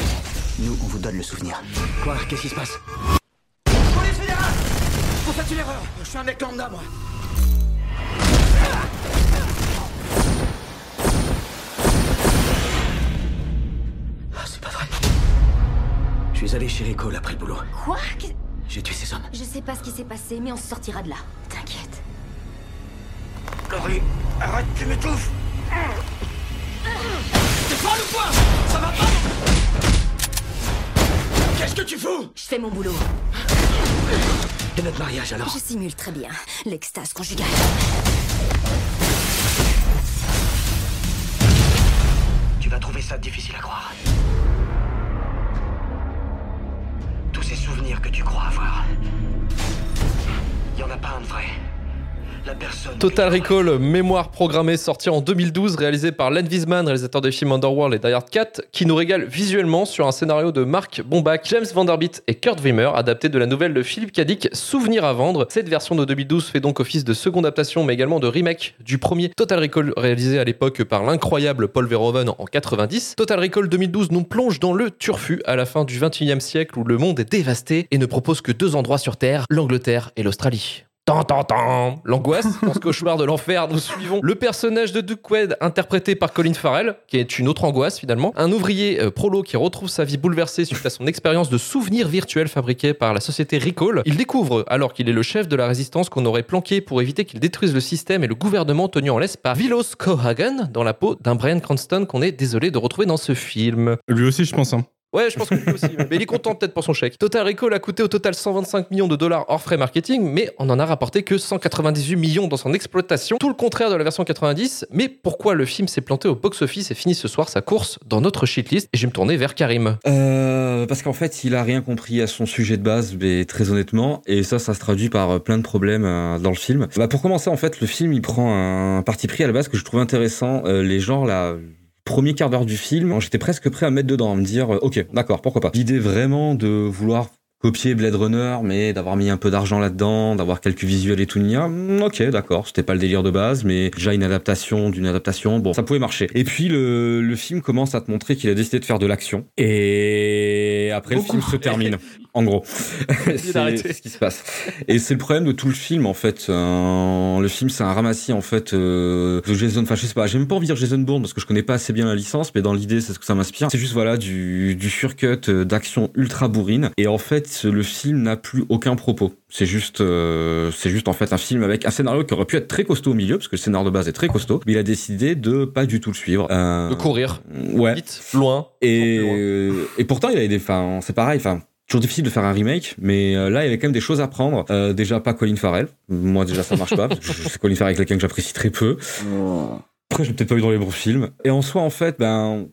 Nous, on vous donne le souvenir. Quoi? Qu'est-ce qui se passe? Une erreur Je suis un mec lambda, moi Ah, c'est pas vrai. Je suis allé chez Ricole après le boulot. Quoi? J'ai tué ces hommes. Je sais pas ce qui s'est passé, mais on se sortira de là. T'inquiète. Laurie, arrête, tu m'étouffes T'es folle ou quoi? Ça va pas? Qu'est-ce que tu fous? Je fais mon boulot. Et notre mariage alors Je simule très bien l'extase conjugale. Tu vas trouver ça difficile à croire. Tous ces souvenirs que tu crois avoir. Il y en a pas un de vrai. Total Recall, mémoire programmée, sorti en 2012, réalisé par Len Wiseman, réalisateur des films Underworld et Die Hard 4, qui nous régale visuellement sur un scénario de Mark Bombach, James Vanderbilt et Kurt Wimmer, adapté de la nouvelle de Philippe Cadic, Souvenir à vendre. Cette version de 2012 fait donc office de seconde adaptation, mais également de remake du premier Total Recall, réalisé à l'époque par l'incroyable Paul Verhoeven en 90. Total Recall 2012 nous plonge dans le turfu à la fin du 21e siècle où le monde est dévasté et ne propose que deux endroits sur Terre, l'Angleterre et l'Australie. Tan, tan, tan. L'angoisse, dans ce cauchemar de l'enfer, nous suivons le personnage de Duke Wade, interprété par Colin Farrell, qui est une autre angoisse finalement. Un ouvrier euh, prolo qui retrouve sa vie bouleversée suite à son expérience de souvenirs virtuels fabriqués par la société Recall. Il découvre, alors qu'il est le chef de la résistance qu'on aurait planqué pour éviter qu'il détruise le système et le gouvernement tenu en laisse par Vilos Cohagen, dans la peau d'un Brian Cranston qu'on est désolé de retrouver dans ce film. Lui aussi, je pense. Hein. Ouais, je pense que lui aussi. mais il est content peut-être pour son chèque. Total Recall a coûté au total 125 millions de dollars hors frais marketing, mais on en a rapporté que 198 millions dans son exploitation. Tout le contraire de la version 90. Mais pourquoi le film s'est planté au box-office et finit ce soir sa course dans notre shitlist? Et je vais me tourner vers Karim. Euh, parce qu'en fait, il a rien compris à son sujet de base, mais très honnêtement, et ça, ça se traduit par euh, plein de problèmes euh, dans le film. Bah, pour commencer, en fait, le film, il prend un parti pris à la base que je trouve intéressant. Euh, les gens, là, premier quart d'heure du film, j'étais presque prêt à mettre dedans, à me dire, euh, ok, d'accord, pourquoi pas. L'idée vraiment de vouloir copier Blade Runner, mais d'avoir mis un peu d'argent là-dedans, d'avoir quelques visuels et tout, nia, hmm, ok, d'accord, c'était pas le délire de base, mais déjà une adaptation d'une adaptation, bon, ça pouvait marcher. Et puis le, le film commence à te montrer qu'il a décidé de faire de l'action, et après Beaucoup. le film se termine, en gros. c'est ce qui se passe. Et c'est le problème de tout le film, en fait. Euh, le film, c'est un ramassis, en fait, euh, de Jason, enfin, je sais pas, j'aime pas envie de dire Jason Bourne, parce que je connais pas assez bien la licence, mais dans l'idée, c'est ce que ça m'inspire. C'est juste, voilà, du, du surcut euh, d'action ultra bourrine, et en fait, le film n'a plus aucun propos. C'est juste, euh, c'est juste en fait un film avec un scénario qui aurait pu être très costaud au milieu, parce que le scénario de base est très costaud, mais il a décidé de pas du tout le suivre. De courir. Ouais. Vite, loin. Et pourtant, il avait des, enfin, c'est pareil, enfin, toujours difficile de faire un remake, mais euh, là, il y avait quand même des choses à prendre. Euh, déjà, pas Colin Farrell. Moi, déjà, ça marche pas. je- C'est Colin Farrell, quelqu'un que j'apprécie très peu. Après, j'ai peut-être pas eu dans les bons films. Et en soi, en fait, ben,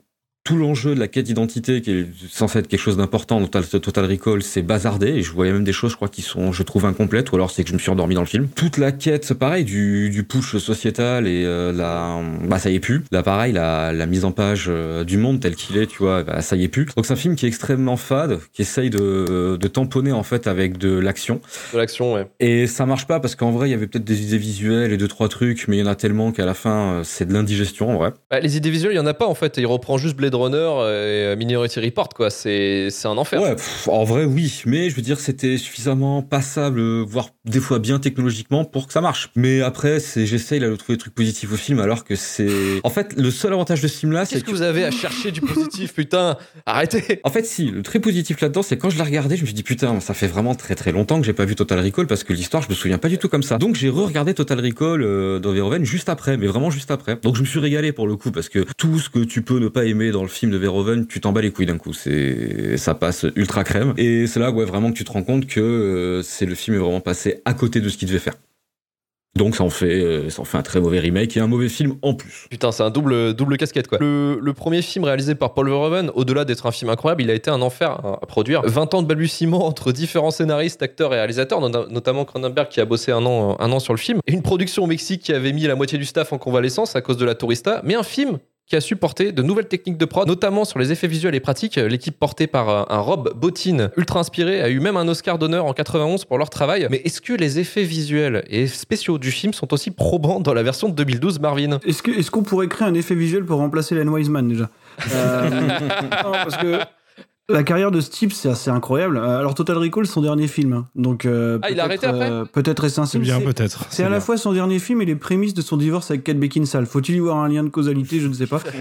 tout l'enjeu de la quête d'identité qui est censé être quelque chose d'important dans Total, Recall, c'est bazardé et je voyais même des choses, je crois, qui sont, je trouve, incomplètes ou alors c'est que je me suis endormi dans le film. Toute la quête, c'est pareil, du, du push sociétal et euh, la, bah ça y est plus. Là, pareil, la, la mise en page euh, du monde tel qu'il est, tu vois, bah, ça y est plus. Donc c'est un film qui est extrêmement fade, qui essaye de, de tamponner en fait avec de l'action. De l'action, ouais. Et ça marche pas parce qu'en vrai, il y avait peut-être des idées visuelles et deux trois trucs, mais il y en a tellement qu'à la fin, euh, c'est de l'indigestion en vrai. Bah, les idées visuelles, il y en a pas en fait. Il reprend juste Blade Runner et euh, Minority Report, quoi. C'est un enfer. Ouais, en vrai, oui, mais je veux dire, c'était suffisamment passable, euh, voire des fois bien technologiquement pour que ça marche. Mais après, c'est j'essaye là de trouver des trucs positifs au film, alors que c'est. En fait, le seul avantage de ce film-là, c'est Qu'est-ce que vous avez à chercher du positif, putain? Arrêtez En fait, si, le très positif là-dedans, c'est quand je l'ai regardé, je me suis dit putain, ça fait vraiment très très longtemps que j'ai pas vu Total Recall parce que l'histoire, je me souviens pas du tout comme ça. Donc j'ai re-regardé Total Recall euh, dans Verhoeven juste après, mais vraiment juste après. Donc je me suis régalé pour le coup parce que tout ce que tu peux ne pas aimer dans le film de Verhoeven, tu t'en bats les couilles d'un coup. C'est ça passe ultra crème et c'est là ouais vraiment que tu te rends compte que euh, c'est le film est vraiment passé à côté de ce qu'il devait faire. Donc ça en fait euh, ça en fait un très mauvais remake et un mauvais film en plus. Putain, c'est un double, double casquette quoi. Le, premier film réalisé par Paul Verhoeven, au-delà d'être un film incroyable, il a été un enfer à, produire. 20 ans de balbutiement entre différents scénaristes, acteurs et réalisateurs, not- notamment Cronenberg qui a bossé un an, un an sur le film. Une production au Mexique qui avait mis la moitié du staff en convalescence à cause de la tourista, mais un film qui a supporté de nouvelles techniques de prod, notamment sur les effets visuels et pratiques. L'équipe portée par euh, un Rob Bottin, ultra inspiré, a eu même un Oscar d'honneur en 91 pour leur travail. Mais est-ce que les effets visuels et spéciaux du film sont aussi probants dans la version de 2012 Marvin? Est-ce qu'on pourrait créer un effet visuel pour remplacer Len Wiseman déjà? Euh, non, Parce que la carrière de Steve, c'est assez incroyable. Euh, Alors Total Recall, son dernier film. Donc, euh, Ah, il a peut-être, arrêté après euh, Peut-être est-ce un C'est bien, peut-être. C'est à la fois son dernier film et les prémices de son divorce avec Kate Beckinsale. Faut-il y voir un lien de causalité Je ne sais pas.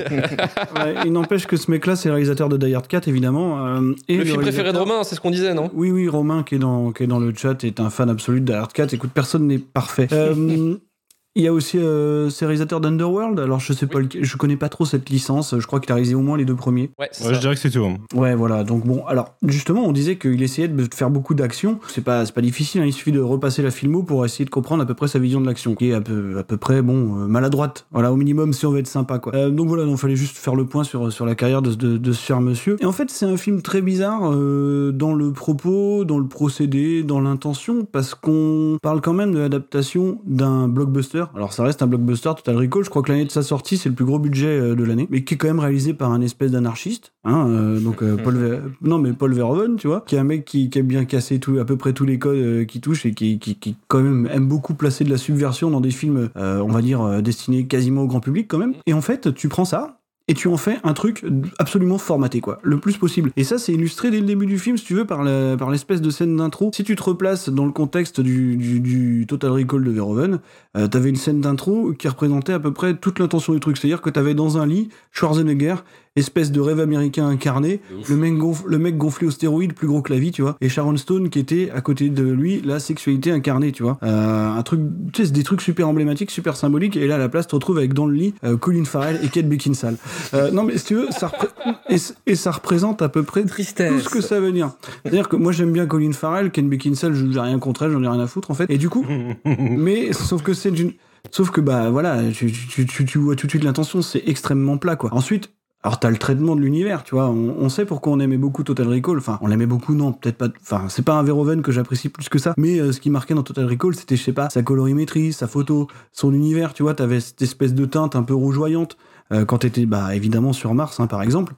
Ouais, il n'empêche que ce mec-là, c'est le réalisateur de Die Hard 4, évidemment. euh, et Le film préféré de Romain, c'est ce qu'on disait, non? Oui, oui, Romain qui est, dans, qui est dans le chat est un fan absolu de Die Hard 4. Écoute, personne n'est parfait. Il y a aussi euh, ces réalisateurs d'Underworld. Alors, je sais pas, lequel- je connais pas trop cette licence. Je crois qu'il a réalisé au moins les deux premiers. Ouais, c'est Ouais, je dirais que c'est tout. hein. Ouais, voilà. Donc bon, alors justement, on disait qu'il essayait de faire beaucoup d'action. C'est pas, c'est pas difficile. hein, Il suffit de repasser la filmo pour essayer de comprendre à peu près sa vision de l'action, qui est à peu, à peu près bon euh, maladroite. Voilà, au minimum si on veut être sympa, quoi. Euh, donc voilà, il fallait juste faire le point sur sur la carrière de, de, de ce cher monsieur. Et en fait, c'est un film très bizarre euh, dans le propos, dans le procédé, dans l'intention, parce qu'on parle quand même de l'adaptation d'un blockbuster. Alors ça reste un blockbuster Total Recall. Je crois que l'année de sa sortie, c'est le plus gros budget euh, de l'année, mais qui est quand même réalisé par un espèce d'anarchiste. Hein, euh, donc euh, Paul, Ver- non mais Paul Verhoeven, tu vois, qui est un mec qui, qui a bien cassé tout, à peu près tous les codes euh, qui touchent et qui, qui, qui quand même aime beaucoup placer de la subversion dans des films, on va dire destinés quasiment au grand public quand même. Et en fait, tu prends ça. Et tu en fais un truc absolument formaté, quoi, le plus possible. Et ça, c'est illustré dès le début du film, si tu veux, par l'espèce de scène d'intro. Si tu te replaces dans le contexte du, du, du Total Recall de Verhoeven, euh, t'avais une scène d'intro qui représentait à peu près toute l'intention du truc. C'est-à-dire que t'avais dans un lit Schwarzenegger, espèce de rêve américain incarné, le mec, gonf- le mec gonflé aux stéroïdes, plus gros que la vie, tu vois, et Sharon Stone qui était à côté de lui, la sexualité incarnée, tu vois. Euh, un truc, tu sais, c'est des trucs super emblématiques, super symboliques, et là, à la place, tu te retrouves avec dans le lit euh, Colin Farrell et Kate Beckinsale. Euh, non, mais si tu veux, ça, et, et ça représente à peu près Tristesse. tout ce que ça veut dire. C'est-à-dire que moi, j'aime bien Colin Farrell, Kate Beckinsale, je n'ai rien contre elle, j'en ai rien à foutre, en fait. Et du coup, mais sauf que c'est d'une sauf que bah voilà tu, tu, tu, tu vois tout de suite l'intention c'est extrêmement plat quoi ensuite alors t'as le traitement de l'univers tu vois. On, on sait pourquoi on aimait beaucoup Total Recall. Enfin on l'aimait beaucoup non peut-être pas. Enfin c'est pas un Verhoeven que j'apprécie plus que ça. Mais euh, ce qui marquait dans Total Recall c'était je sais pas sa colorimétrie sa photo son univers tu vois. T'avais cette espèce de teinte un peu rougeoyante euh, quand t'étais bah évidemment sur Mars hein, par exemple.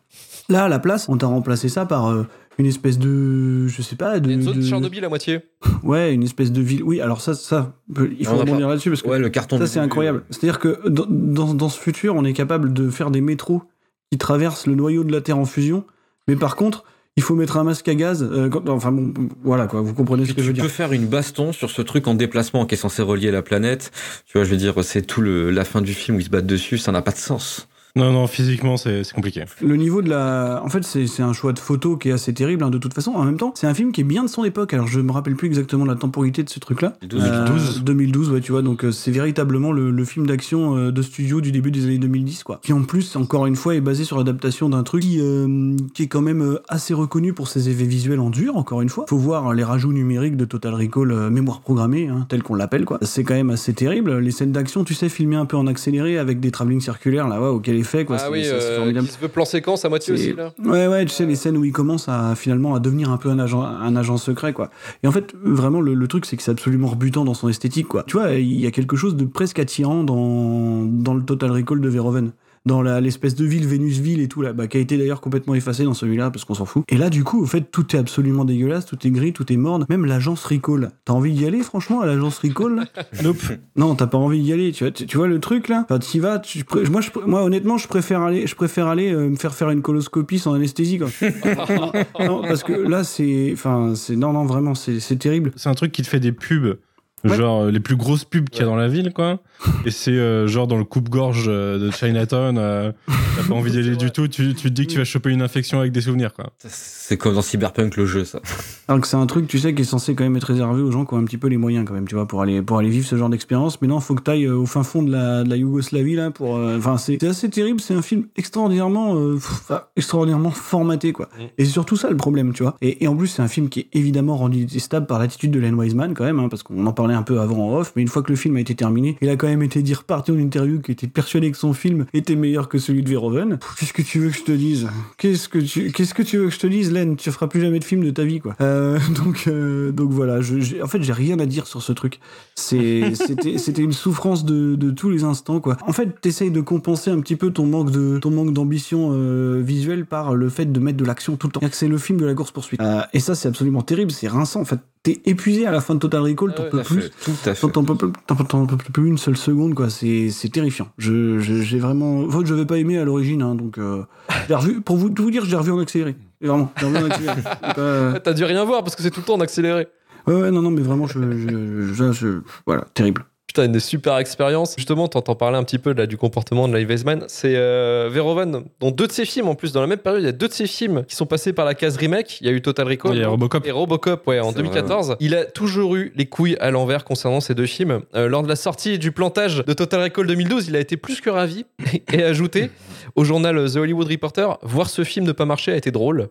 Là à la place on t'a remplacé ça par euh, une espèce de je sais pas de, une zone de- Tchernobyl à moitié. ouais une espèce de ville. Oui alors ça ça il faut rebondir pas- là-dessus parce que Ouais, le carton. ça, c'est incroyable. C'est-à-dire que dans, dans, dans ce futur, on est capable de faire des métros qui traversent le noyau de la Terre en fusion. Mais par contre, il faut mettre un masque à gaz. euh, quand- enfin bon, voilà quoi, vous comprenez ce que je veux tu dire. peux faire une baston sur ce truc en déplacement qui est censé relier la planète. Tu vois, je veux dire, c'est tout le, la fin du film où ils se battent dessus, ça n'a pas de sens. Non, non, physiquement, c'est c'est compliqué. Le niveau de la. En fait, c'est c'est un choix de photo qui est assez terrible, hein, de toute façon. En même temps, c'est un film qui est bien de son époque. Alors, je me rappelle plus exactement la temporalité de ce truc-là. 2012. 2012, ouais, tu vois. Donc, euh, c'est véritablement le, le film d'action euh, de studio du début des années 2010, quoi. Qui, en plus, encore une fois, est basé sur l'adaptation d'un truc qui, euh, qui est quand même euh, assez reconnu pour ses effets visuels en dur, encore une fois. Faut voir les rajouts numériques de Total Recall euh, mémoire programmée, hein, tel qu'on l'appelle, quoi. C'est quand même assez terrible. Les scènes d'action, tu sais, filmées un peu en accéléré avec des travelling circulaires, là, ouais, auxquels les fait, quoi. Ah oui, euh, formidable. qui se veut plan séquence à moitié aussi là. Ouais, ouais, tu sais, les scènes où il commence à finalement à devenir un peu un agent, un agent secret, quoi. Et en fait, vraiment, le, le truc, c'est que c'est absolument rebutant dans son esthétique, quoi. Tu vois, il y a quelque chose de presque attirant dans, dans le Total Recall de Verhoeven. Dans l'espèce de ville, Vénusville et tout, là, bah, qui a été d'ailleurs complètement effacé dans celui-là, parce qu'on s'en fout. Et là, du coup, au fait, tout est absolument dégueulasse, tout est gris, tout est morne. Même l'agence Recall. T'as envie d'y aller, franchement, à l'agence Recall Nope. Non, t'as pas envie d'y aller. Tu vois, tu, tu vois le truc là? Enfin, t'y vas. Tu, moi, je, moi, honnêtement, je préfère aller, je préfère aller euh, me faire faire une coloscopie sans anesthésie, quoi. non, parce que là, c'est, enfin, c'est, non, non, vraiment, c'est, c'est terrible. C'est un truc qui te fait des pubs. Ouais. Genre euh, les plus grosses pubs qu'il y a dans la ville, quoi. Et c'est euh, genre dans le coupe-gorge euh, de Chinatown. euh, T'as pas envie d'y aller du tout. Tu, tu te dis que tu vas choper une infection avec des souvenirs, quoi. C'est comme dans Cyberpunk le jeu, ça. Alors que c'est un truc, tu sais, qui est censé quand même être réservé aux gens qui ont un petit peu les moyens, quand même, tu vois, pour aller, pour aller vivre ce genre d'expérience. Mais non, faut que t'ailles au fin fond de la, de la Yougoslavie là, pour. Enfin, c'est, c'est assez terrible. C'est un film extraordinairement, euh, pff, extraordinairement formaté, quoi. Mm. Et c'est surtout ça le problème, tu vois. Et, et en plus, c'est un film qui est évidemment rendu détestable par l'attitude de Len Wiseman, quand même, hein, parce qu'on en parlait un peu avant en off. Mais une fois que le film a été terminé, il a quand même été dit reparti en interview qu'il était persuadé que son film était meilleur que celui de Verhoeven. Qu'est-ce que tu veux que je te dise? Qu'est-ce que tu, qu'est-ce que tu veux que je te dise, Len? Tu feras plus jamais de film de ta vie, quoi. Euh, donc, euh, donc voilà. Je, en fait, j'ai rien à dire sur ce truc. C'est, c'était, une souffrance de, de tous les instants, quoi. En fait, t'essayes de compenser un petit peu ton manque de, ton manque d'ambition euh, visuelle par le fait de mettre de l'action tout le temps. C'est le film de la course poursuite. et ça, c'est absolument terrible. C'est rinçant. En fait, t'es épuisé à la fin de Total Recall. T'en peux plus. fait. Fait. T'en peux, plus une seule seconde, quoi. C'est, c'est terrifiant. Je, j'ai vraiment. Enfin, je vais pas aimé à l'origine, hein, donc. Euh, j'ai revu, pour vous, tout vous dire, j'ai revu en accéléré. Vraiment, j'ai revu en accéléré. Euh, T'as dû rien voir parce que c'est tout le temps en accéléré. ouais, ouais, non, non, mais vraiment, je, je, je- je- voilà, terrible. Putain, une super expériences. Justement, t'entends parler un petit peu là, du comportement de Live Weisman. C'est euh, Verhoeven, dont deux de ses films, en plus, dans la même période, il y a deux de ses films qui sont passés par la case remake. Il y a eu Total Recall. Il y a Robocop. Et Robocop, ouais, en C'est 2014. Il a toujours eu les couilles à l'envers concernant ces deux films. Euh, lors de la sortie du plantage de Total Recall 2012, il a été plus que ravi et ajouté au journal The Hollywood Reporter Voir ce film ne pas marcher a été drôle.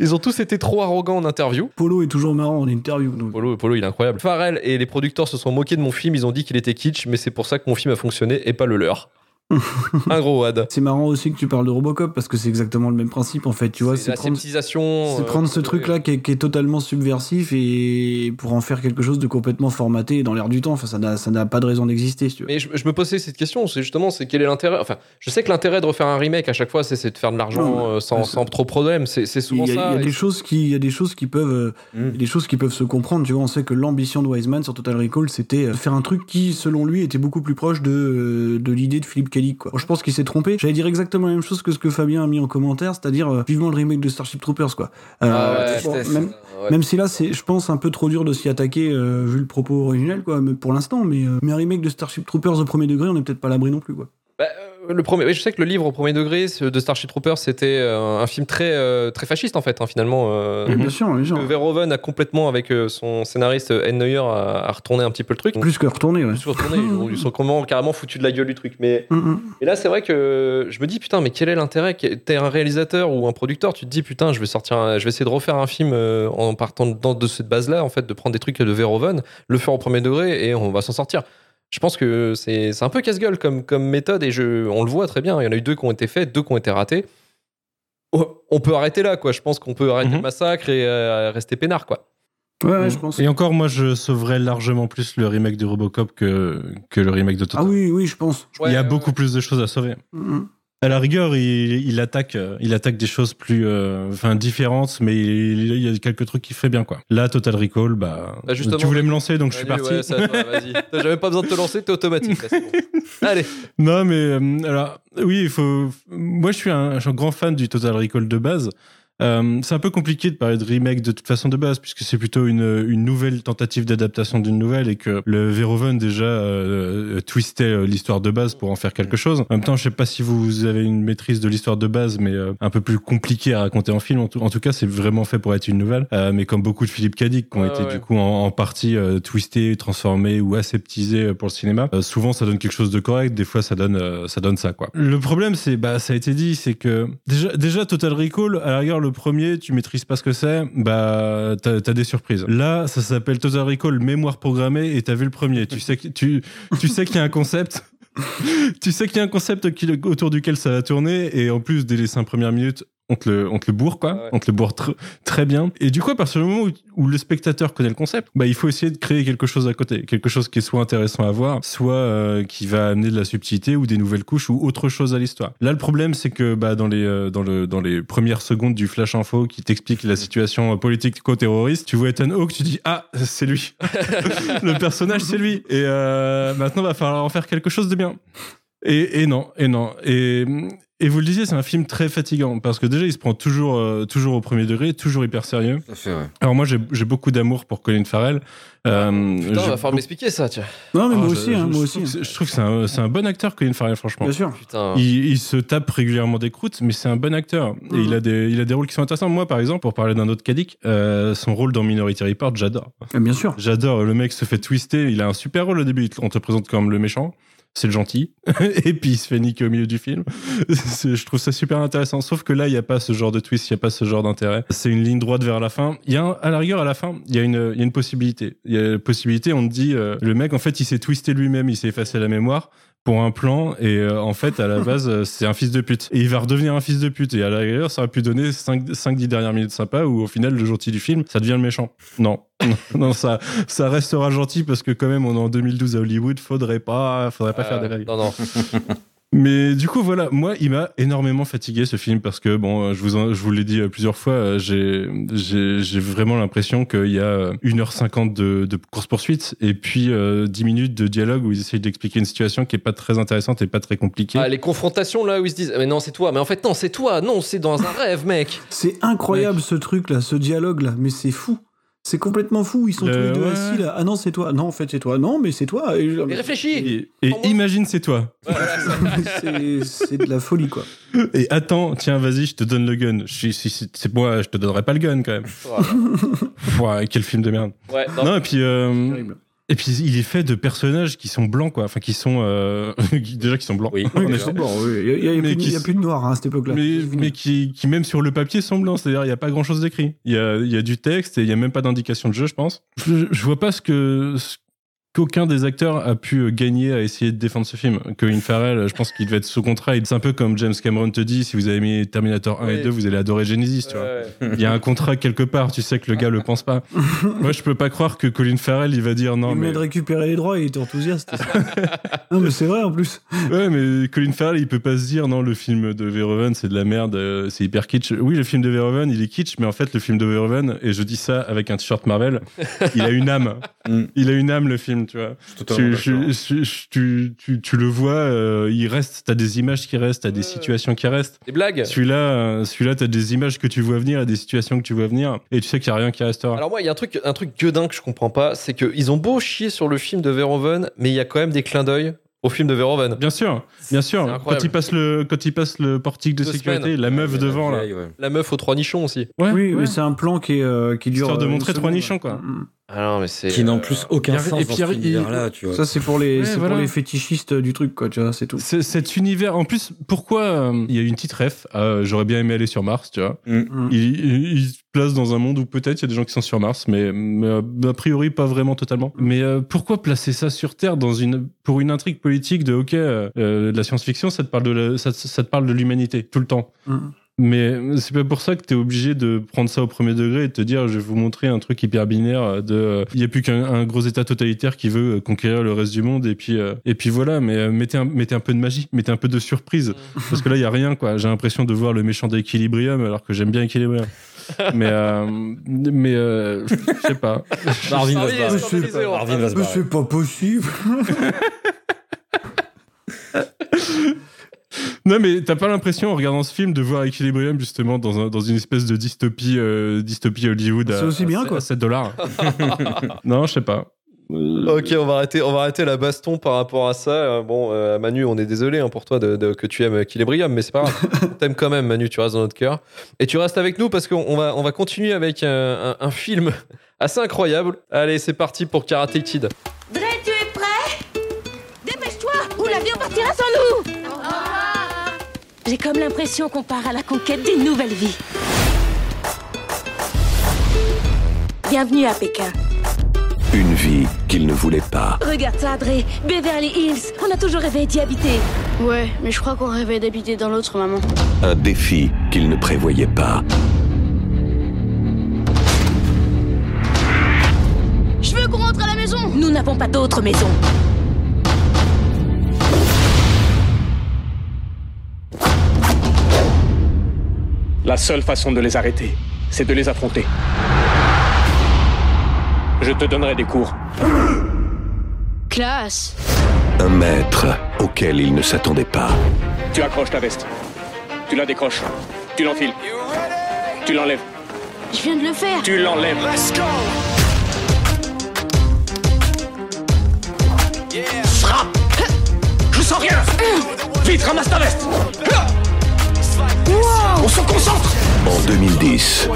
Ils ont tous été trop arrogants en interview. Polo est toujours marrant en interview. donc. Polo, Polo, il est incroyable. Farrell et les producteurs se sont moqués de mon film. Ils ont dit qu'il était kitsch, mais c'est pour ça que mon film a fonctionné et pas le leur. Un gros wad. C'est marrant aussi que tu parles de Robocop parce que c'est exactement le même principe en fait. Tu vois, C'est la prendre, c'est euh, prendre ce euh, truc-là qui est, qui est totalement subversif et pour en faire quelque chose de complètement formaté dans l'air du temps. Enfin, ça n'a, pas de raison d'exister. Si. Mais je, je me posais cette question, c'est justement, c'est quel est l'intérêt? Enfin, je sais que l'intérêt de refaire un remake à chaque fois, c'est de faire de l'argent euh, sans, sans trop de problème. C'est Il souvent y a, ça. il y a des choses qui, il y a des choses qui peuvent, euh, Mm. il des choses qui peuvent se comprendre. Tu vois, on sait que l'ambition de Wiseman sur Total Recall, c'était euh, de faire un truc qui, selon lui, était beaucoup plus proche de, euh, de l'idée de Philippe Kelly. Quoi. Bon, je pense qu'il s'est trompé. J'allais dire exactement la même chose que ce que Fabien a mis en commentaire, c'est-à-dire euh, vivement le remake de Starship Troopers, quoi. Euh, Ah ouais, bon, tristesse. même, Ouais. même si là, c'est, je pense, un peu trop dur de s'y attaquer euh, vu le propos originel, quoi, mais pour l'instant. Mais, euh, mais un remake de Starship Troopers au premier degré, on n'est peut-être pas à l'abri non plus, quoi. Bah, euh, le premier, oui, je sais que le livre au premier degré de Starship Troopers, c'était euh, un film très, euh, très fasciste en fait, hein, finalement. euh, Bien sûr, bien sûr. Verhoeven a complètement, avec son scénariste Ed Neuer, a, a retourné un petit peu le truc. Plus que retourner, ouais. Plus retourné, ils ont- ils sont comment, carrément foutus de la gueule du truc. Mais Hum, hum. Et là, c'est vrai que je me dis, putain, mais quel est l'intérêt? T'es un réalisateur ou un producteur, tu te dis, putain, je vais sortir, un- je vais essayer de refaire un film en partant de, de cette base-là, en fait, de prendre des trucs de Verhoeven, le faire au premier degré et on va s'en sortir. Je pense que c'est c'est un peu casse-gueule comme, comme méthode et je, on le voit très bien. Il y en a eu deux qui ont été faits, deux qui ont été ratés. Oh, On peut arrêter là, quoi. Je pense qu'on peut arrêter Mhm. le massacre et euh, rester peinard, quoi. Ouais, ouais, je pense. Et encore, moi, je sauverais largement plus le remake de Robocop que, que le remake de Total. Ah oui, oui, je pense. Il y a Ouais, beaucoup ouais. plus de choses à sauver. Hum, hum. À la rigueur, il, il attaque, euh, il attaque des choses plus, euh, enfin différentes, mais il, il y a quelques trucs qu'il fait bien quoi. Là, Total Recall, bah, Bah, tu voulais me lancer, donc je suis parti. ouais, vas-y. T'as jamais pas besoin de te lancer, t'es automatique. là, c'est bon. Allez. Non, mais euh, alors, oui, il faut. Moi, je suis un, je suis un grand fan du Total Recall de base. Euh, c'est un peu compliqué de parler de remake de toute façon de base, puisque c'est plutôt une, une nouvelle tentative d'adaptation d'une nouvelle et que le Verhoeven déjà euh, twistait euh, l'histoire de base pour en faire quelque chose. En même temps, je sais pas si vous avez une maîtrise de l'histoire de base, mais euh, un peu plus compliqué à raconter en film. En tout, en tout cas, c'est vraiment fait pour être une nouvelle. Mais comme beaucoup de Philippe Cadic qui ont été ouais. du coup en, en partie twistés, transformés ou aseptisés pour le cinéma, souvent ça donne quelque chose de correct. Des fois, ça donne ça donne ça quoi. Le problème, c'est bah ça a été dit, c'est que déjà déjà Total Recall, à la rigueur le premier, tu maîtrises pas ce que c'est, bah t'as as des surprises. Là, ça s'appelle Total Recall mémoire programmée et t'as vu le premier. tu sais que tu tu sais qu'il y a un concept. tu sais qu'il y a un concept qui- autour duquel ça va tourner et en plus dès les cinq premières minutes on te le, on te le bourre quoi, Ouais. on te le bourre tr- très bien. Et du coup à partir du moment où, où le spectateur connaît le concept, bah il faut essayer de créer quelque chose à côté, quelque chose qui est soit intéressant à voir, soit euh, qui va amener de la subtilité ou des nouvelles couches ou autre chose à l'histoire. Là le problème c'est que bah dans les euh, dans le dans les premières secondes du flash info qui t'explique la situation politico-terroriste, tu vois Ethan Hawke, tu dis ah c'est lui, le personnage c'est lui et euh, maintenant va falloir en faire quelque chose de bien. Et, et non, et non. Et, et vous le disiez, c'est un film très fatigant parce que déjà, il se prend toujours, euh, toujours au premier degré, toujours hyper sérieux. Fait, ouais. Alors moi, j'ai beaucoup d'amour pour Colin Farrell. Euh, Putain, va falloir m'expliquer ça, tiens. Non, mais Ah, moi je- aussi, hein, je- moi je aussi. trouve que c'est- Je trouve que c'est un, bon acteur, Colin Farrell, franchement. Bien sûr. Putain. Il, il se tape régulièrement des croûtes, mais c'est un bon acteur. Et Mhm. il, a des, il a des rôles qui sont intéressants. Moi, par exemple, pour parler d'un autre Kadik, euh, son rôle dans Minority Report, j'adore. Ah, Bien sûr. J'adore. Le mec se fait twister. Il a un super rôle au début. On te présente comme le méchant. C'est le gentil. et puis il se fait niquer au milieu du film. Je trouve ça super intéressant. Sauf que là, il n'y a pas ce genre de twist, il n'y a pas ce genre d'intérêt. C'est une ligne droite vers la fin. Il y a, un- à la rigueur, à la fin, il y a une, il y a une possibilité. Il y a une possibilité, on te dit, euh, le mec, en fait, il s'est twisté lui-même, il s'est effacé la mémoire pour un plan et euh, en fait à la base euh, c'est un fils de pute. Et il va redevenir un fils de pute. Et à la rigueur ça aurait pu donner 5-10 dernières minutes sympas où au final le gentil du film ça devient le méchant. Non. Non, ça ça restera gentil parce que quand même on est en 2012 à Hollywood. Faudrait pas faudrait pas faire des règles. Non, non. mais du coup, voilà, moi, il m'a énormément fatigué ce film parce que, bon, euh, je vous, en- je vous l'ai dit euh, plusieurs fois, euh, j'ai, j'ai, j'ai vraiment l'impression qu'il y a euh, 1h50 de, de course-poursuite et puis euh, 10 minutes de dialogue où ils essayent d'expliquer une situation qui est pas très intéressante et pas très compliquée. Ah, les confrontations là où ils se disent ah, Mais non, c'est toi. Mais en fait, non, c'est toi. Non, c'est dans un rêve, mec. C'est incroyable ce truc là, ce dialogue là, mais c'est fou. C'est complètement fou. Ils sont Le- tous les deux ouais. assis là. Ah non, c'est toi. Non, en fait, c'est toi. Non, mais c'est toi. Et Mais réfléchis. Et, imagine, c'est toi. Voilà, c'est de la folie quoi. Et attends, tiens, vas-y, je te donne le gun. Je, si, si c'est moi, je te donnerai pas le gun quand même. Voilà. Quel film de merde. Ouais, non. Non, et puis, euh, Terrible. Et puis il est fait de personnages qui sont blancs, quoi. Enfin, qui sont euh, déjà qui sont blancs. Oui. Oui, c'est bon, oui. Il y a, plus, de- qui il y a s- plus de noir hein, à cette époque-là. mais, qui, qui même sur le papier sont blancs, c'est-à-dire il n'y a pas grand-chose d'écrit. Il y a, il y a du texte et il y a même pas d'indication de jeu, je pense. Je, je vois pas ce que ce qu'aucun des acteurs a pu gagner à essayer de défendre ce film. Colin Farrell, je pense qu'il devait être sous contrat. C'est un peu comme James Cameron te dit, si vous avez mis Terminator 1 et Oui. 2, vous allez adorer Genesis, tu vois. Ouais. Il y a un contrat quelque part, tu sais que le gars le pense pas. Moi, je peux pas croire que Colin Farrell, il va dire non, il mais. de récupérer les droits il était enthousiaste. non, mais c'est vrai en plus. Ouais, mais Colin Farrell, il peut pas se dire non, le film de Verhoeven, c'est de la merde, euh, c'est hyper kitsch. Oui, le film de Verhoeven, il est kitsch, mais en fait, le film de Verhoeven, et je dis ça avec un t-shirt Marvel, il a une âme. Mm. Il a une âme, le film, tu vois. Tu, d'accord. je- je- je- tu, tu, tu le vois, euh, il reste, t'as des images qui restent, t'as des situations qui restent. Des blagues. Celui-là, euh, celui-là, t'as des images que tu vois venir et des situations que tu vois venir, et tu sais qu'il y a rien qui restera. Alors moi, il y a un truc, un truc gueudin que je comprends pas, c'est qu'ils ont beau chier sur le film de Verhoeven, mais il y a quand même des clins d'œil au film de Verhoeven. Bien sûr, bien sûr. Quand il passe le, quand il passe le portique de Deux sécurité, semaines. la meuf devant la là. ouais. La meuf aux trois nichons aussi. Ouais, oui, ouais. mais c'est un plan qui, est, euh, qui dure. Histoire de euh, montrer trois nichons, quoi. Mm. Ah non, mais c'est. Qui n'a en euh, plus aucun et sens puis, dans il- cet univers-là, tu vois. Ça, c'est pour les, Ouais, c'est voilà. pour les fétichistes du truc, quoi, tu vois, c'est tout. Cet univers, en plus, pourquoi euh, il y a une petite ref euh, J'aurais bien aimé aller sur Mars, tu vois. Mm. Il, il- il se place dans un monde où peut-être il y a des gens qui sont sur Mars, mais, mais, euh, a priori pas vraiment totalement. Mais euh, pourquoi placer ça sur Terre dans une pour une intrigue politique de ok, de la science-fiction, ça te parle de la- ça, ça te parle de l'humanité tout le temps? Mm. Mais c'est pas pour ça que t'es obligé de prendre ça au premier degré et de te dire je vais vous montrer un truc hyper binaire de euh, il y a plus qu'un un gros état totalitaire qui veut euh, conquérir le reste du monde et puis euh, et puis voilà mais euh, mettez un, mettez un peu de magie mettez un peu de surprise parce que là il y a rien quoi j'ai l'impression de voir le méchant d'Equilibrium alors que j'aime bien Equilibrium mais euh, mais euh, je sais pas Marvin va se barrer. Mais barrer. c'est pas possible. non mais t'as pas l'impression en regardant ce film de voir Equilibrium justement dans, un, dans une espèce de dystopie euh, dystopie Hollywood à, C'est aussi bien, à, quoi. à 7 dollars non je sais pas Euh, Ok, on va arrêter, on va arrêter la baston par rapport à ça. Euh, Bon, euh, Manu, on est désolé hein, pour toi de, de- que tu aimes Equilibrium, mais c'est pas grave. on t'aime quand même, Manu. Tu restes dans notre cœur et tu restes avec nous parce qu'on on va, on va continuer avec un, un- un film assez incroyable. Allez, c'est parti pour Karate Kid. J'ai comme l'impression qu'on part à la conquête d'une nouvelle vie. Bienvenue à Pékin. Une vie qu'il ne voulait pas. Regarde ça, Dre. Beverly Hills. On a toujours rêvé d'y habiter. Ouais, mais je crois qu'on rêvait d'habiter dans l'autre, maman. Un défi qu'il ne prévoyait pas. Je veux qu'on rentre à la maison Nous n'avons pas d'autre maison. La seule façon de les arrêter, c'est de les affronter. Je te donnerai des cours. Classe. Un maître auquel il ne s'attendait pas. Tu accroches ta veste. Tu la décroches. Tu l'enfiles. Tu l'enlèves. Je viens de le faire. Tu l'enlèves. Frappe Je sens rien Vite, ramasse ta veste On se concentre. En 2010, Euh,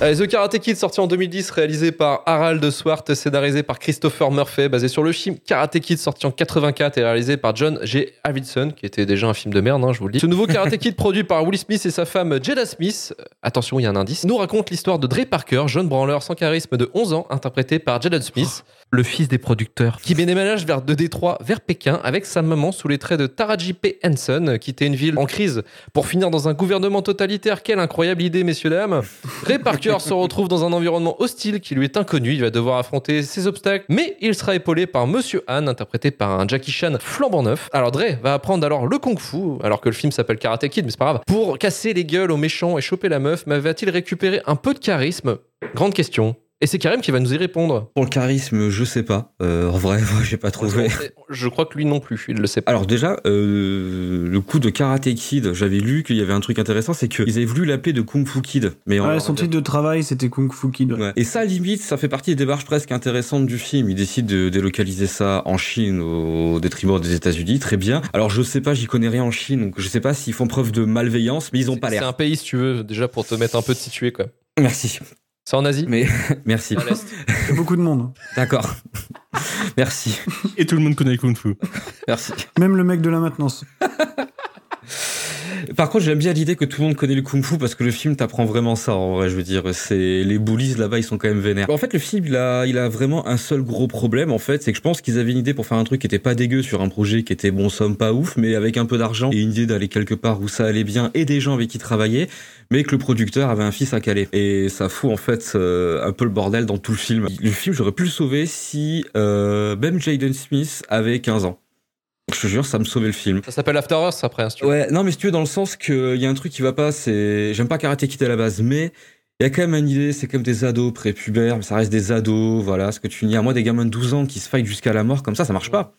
The Karate Kid sorti en 2010, réalisé par Harald Swart, scénarisé par Christopher Murphy, basé sur le film Karate Kid sorti en 84 et réalisé par John G. Avildsen, qui était déjà un film de merde, hein, je vous le dis. Ce nouveau Karate Kid produit par Will Smith et sa femme Jada Smith, euh, attention, il y a un indice, nous raconte l'histoire de Dre Parker, jeune branleur sans charisme de 11 ans, interprété par Jada Smith. Le fils des producteurs. Qui déménage vers de Détroit vers Pékin avec sa maman sous les traits de Taraji P. Henson, quittait une ville en crise pour finir dans un gouvernement totalitaire. Quelle incroyable idée, messieurs, dames. Ray Parker se retrouve dans un environnement hostile qui lui est inconnu. Il va devoir affronter ses obstacles, mais il sera épaulé par Monsieur Han, interprété par un Jackie Chan flambant neuf. Alors Dre va apprendre alors le kung fu, alors que le film s'appelle Karate Kid, mais c'est pas grave, pour casser les gueules aux méchants et choper la meuf. Mais va-t-il récupérer un peu de charisme? Grande question. Et c'est Karim qui va nous y répondre. Pour le charisme, je sais pas. Euh, en vrai, moi, j'ai pas trouvé. Je crois que lui non plus, il le sait pas. Alors déjà, euh, le coup de Karate Kid, j'avais lu qu'il y avait un truc intéressant, c'est qu'ils avaient voulu l'appeler de Kung Fu Kid. Mais Ouais, son titre de travail, c'était Kung Fu Kid. Ouais. Et ça, limite, ça fait partie des démarches presque intéressantes du film. Ils décident de délocaliser ça en Chine au détriment des États-Unis. Très bien. Alors, je sais pas, j'y connais rien en Chine, donc je sais pas s'ils font preuve de malveillance, mais ils ont pas C'est l'air. un pays, si tu veux, déjà pour te mettre un peu de situé, quoi. Merci. C'est en Asie Mais merci. À l'Est. Il y a beaucoup de monde. D'accord. Merci. Et tout le monde connaît Kung Fu. Merci. Même le mec de la maintenance. Par contre, j'aime bien l'idée que tout le monde connaît le kung fu parce que le film t'apprend vraiment ça. En vrai, je veux dire, c'est les bullies là-bas, ils sont quand même vénères. En fait, le film, il a, il a vraiment un seul gros problème. En fait, c'est que je pense qu'ils avaient une idée pour faire un truc qui était pas dégueu sur un projet qui était bon somme pas ouf, mais avec un peu d'argent et une idée d'aller quelque part où ça allait bien et des gens avec qui travailler, mais que le producteur avait un fils à caler. Et ça fout en fait euh, un peu le bordel dans tout le film. Le film, j'aurais pu le sauver si euh, même Jaden Smith avait 15 ans. Je te jure, ça me sauvait le film. Ça s'appelle After Earth après, hein, si tu veux. Ouais, non, mais si tu veux, dans le sens qu'il y a un truc qui va pas, c'est. J'aime pas Karate Kid à la base, mais il y a quand même une idée, c'est même des ados prépubères, mais ça reste des ados, voilà, ce que tu dis. À moi, des gamins de 12 ans qui se fight jusqu'à la mort, comme ça, ça marche pas.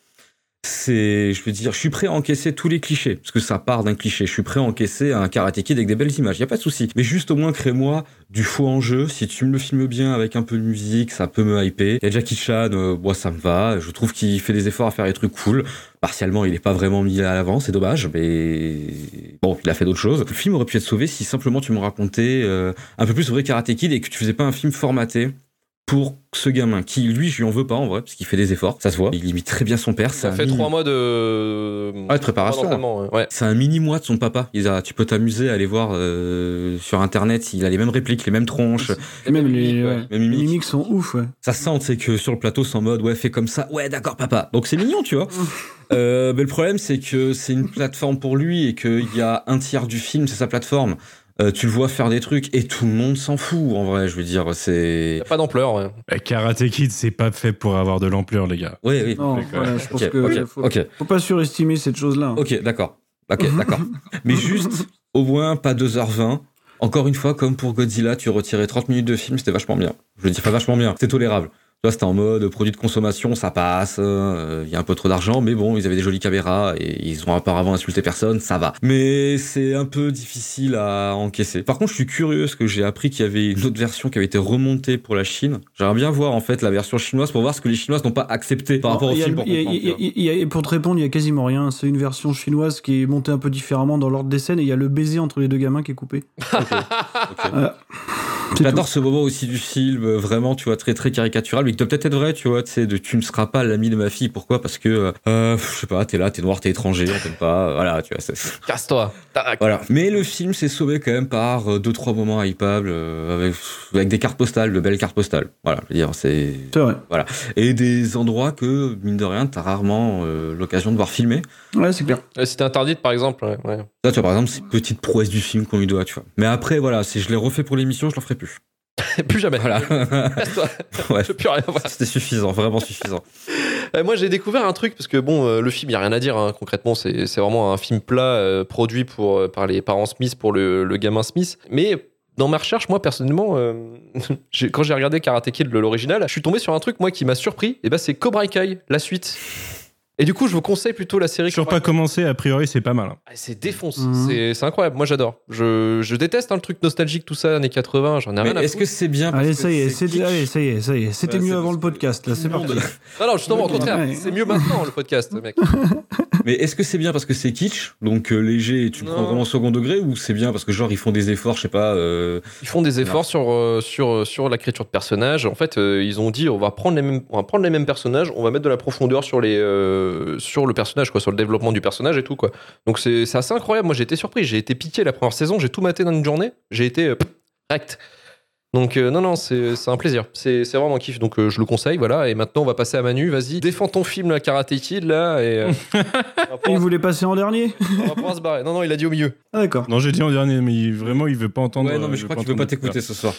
C'est, je veux dire, je suis prêt à encaisser tous les clichés, parce que ça part d'un cliché. Je suis prêt à encaisser un Karate Kid avec des belles images, y a pas de souci. Mais juste au moins, crée-moi du faux en jeu. Si tu me le filmes bien avec un peu de musique, ça peut me hyper. Il y a Jackie Chan, euh, moi, ça me va. Je trouve qu'il fait des efforts à faire des trucs cool. Partiellement, il est pas vraiment mis à l'avant, c'est dommage, mais bon, il a fait d'autres choses. Le film aurait pu être sauvé si simplement tu me racontais euh, un peu plus sur Karate Kid et que tu faisais pas un film formaté pour ce gamin qui, lui, je lui en veux pas en vrai, parce qu'il fait des efforts, ça se voit. Il imite très bien son père. Ça fait mini- trois mois de. Ouais, de préparation. ouais. Ouais. C'est un mini mois de son papa. Il a- tu peux t'amuser à aller voir euh, sur internet, il a les mêmes répliques, les mêmes tronches. Et même les, ouais, Même les mimiques. mimiques sont ouf, ouais. Ça se sent, c'est que sur le plateau, c'est en mode, ouais, fais comme ça, ouais, d'accord, papa. Donc c'est mignon, tu vois. Euh, mais le problème, c'est que c'est une plateforme pour lui et qu'il y a un tiers du film, c'est sa plateforme. Euh, tu le vois faire des trucs et tout le monde s'en fout, en vrai, je veux dire, c'est. Pas d'ampleur, ouais. Bah, Karate Kid, c'est pas fait pour avoir de l'ampleur, les gars. Oui, oui. Non, Ok, voilà, je pense ok, que ok, faut, pas surestimer cette chose-là. Ok, d'accord. Ok, d'accord. Mais juste, au moins, pas 2h20. Encore une fois, comme pour Godzilla, tu retirais 30 minutes de film, c'était vachement bien. Je veux dire, pas vachement bien, c'est tolérable. Vois, c'était en mode produit de consommation, ça passe, euh, il y a un peu trop d'argent, mais bon, ils avaient des jolies caméras et ils ont apparemment insulté personne, ça va. Mais c'est un peu difficile à encaisser. Par contre, je suis curieux parce que j'ai appris qu'il y avait une autre version qui avait été remontée pour la Chine. J'aimerais bien voir en fait la version chinoise pour voir ce que les Chinoises n'ont pas accepté par rapport au film. Pour, y a- y y pour te répondre, il y a quasiment rien. C'est une version chinoise qui est montée un peu différemment dans l'ordre des scènes et il y a le baiser entre les deux gamins qui est coupé. Voilà. C'est J'adore ce moment aussi du film, euh, vraiment, tu vois, très très caricatural, mais qui doit peut-être être vrai, tu vois, tu sais, de tu ne seras pas l'ami de ma fille. Pourquoi? Parce que, euh, je sais pas, t'es là, t'es noir, t'es étranger, on t'aime pas, euh, voilà, tu vois. c'est- Casse-toi. Tac. Voilà. Mais le film s'est sauvé quand même par euh, deux trois moments hypables euh, avec, avec des cartes postales, de belles cartes postales. Voilà, je veux dire, c'est. C'est vrai. Voilà. Et des endroits que mine de rien, t'as rarement euh, l'occasion de voir filmer. Ouais, c'est clair. C'était interdit, par exemple. ouais, ouais. Ça, tu vois, par exemple, c'est une petite prouesse du film qu'on lui doit, tu vois. Mais après, voilà, si je l'ai refait pour l'émission, je l'en ferai plus. Plus jamais. Voilà. Casse-toi. ouais. Je veux plus rien voir. C'était suffisant, vraiment suffisant. Euh, moi, j'ai découvert un truc parce que bon, euh, le film, il y a rien à dire. hein, concrètement, c'est vraiment un film plat euh, produit pour par les parents Smith pour le, le gamin Smith. Mais dans ma recherche, moi personnellement, euh, quand j'ai regardé Karate Kid l'original, je suis tombé sur un truc moi qui m'a surpris. Et ben, c'est Cobra Kai, la suite. Et du coup, je vous conseille plutôt la série. Cobra pas commencé, a priori, c'est pas mal. Ah, C'est défonce, Mhm. c'est incroyable. Moi, j'adore. Je, je déteste hein, le truc nostalgique, tout ça, années 80. J'en ai rien à est-ce que c'est bien parce Allez, que ça y est, allez, ça y est, ça y est. C'était Ouais, mieux avant le podcast, là, c'est parti. Non, non, justement, au contraire, Ouais. c'est mieux maintenant le podcast, mec. Mais est-ce que c'est bien parce que c'est kitsch, donc euh, léger et tu le Non. prends vraiment au second degré, ou c'est bien parce que genre ils font des efforts, je sais pas. euh, Ils font des efforts sur, euh, sur, euh, sur l'écriture de personnages. En fait, euh, ils ont dit on va, prendre les mêmes, on va prendre les mêmes personnages, on va mettre de la profondeur sur, les, euh, sur le personnage, quoi, sur le développement du personnage et tout. Quoi. Donc c'est c'est assez incroyable. Moi, j'ai été surpris. J'ai été piqué la première saison. J'ai tout maté dans une journée. J'ai été euh, direct. Donc euh, non, non, c'est c'est un plaisir. C'est c'est vraiment un kiff. Donc euh, je le conseille. Voilà. Et maintenant, on va passer à Manu. Vas-y, défends ton film, la Karate Kid, là. Et, euh, Il voulait passer en dernier on va pouvoir se barrer. Non, non, il a dit au milieu. Ah, d'accord. Non, j'ai dit en dernier, mais il- vraiment, il veut pas entendre. Ouais, non, mais je il crois qu'il veut pas t'écouter ce soir.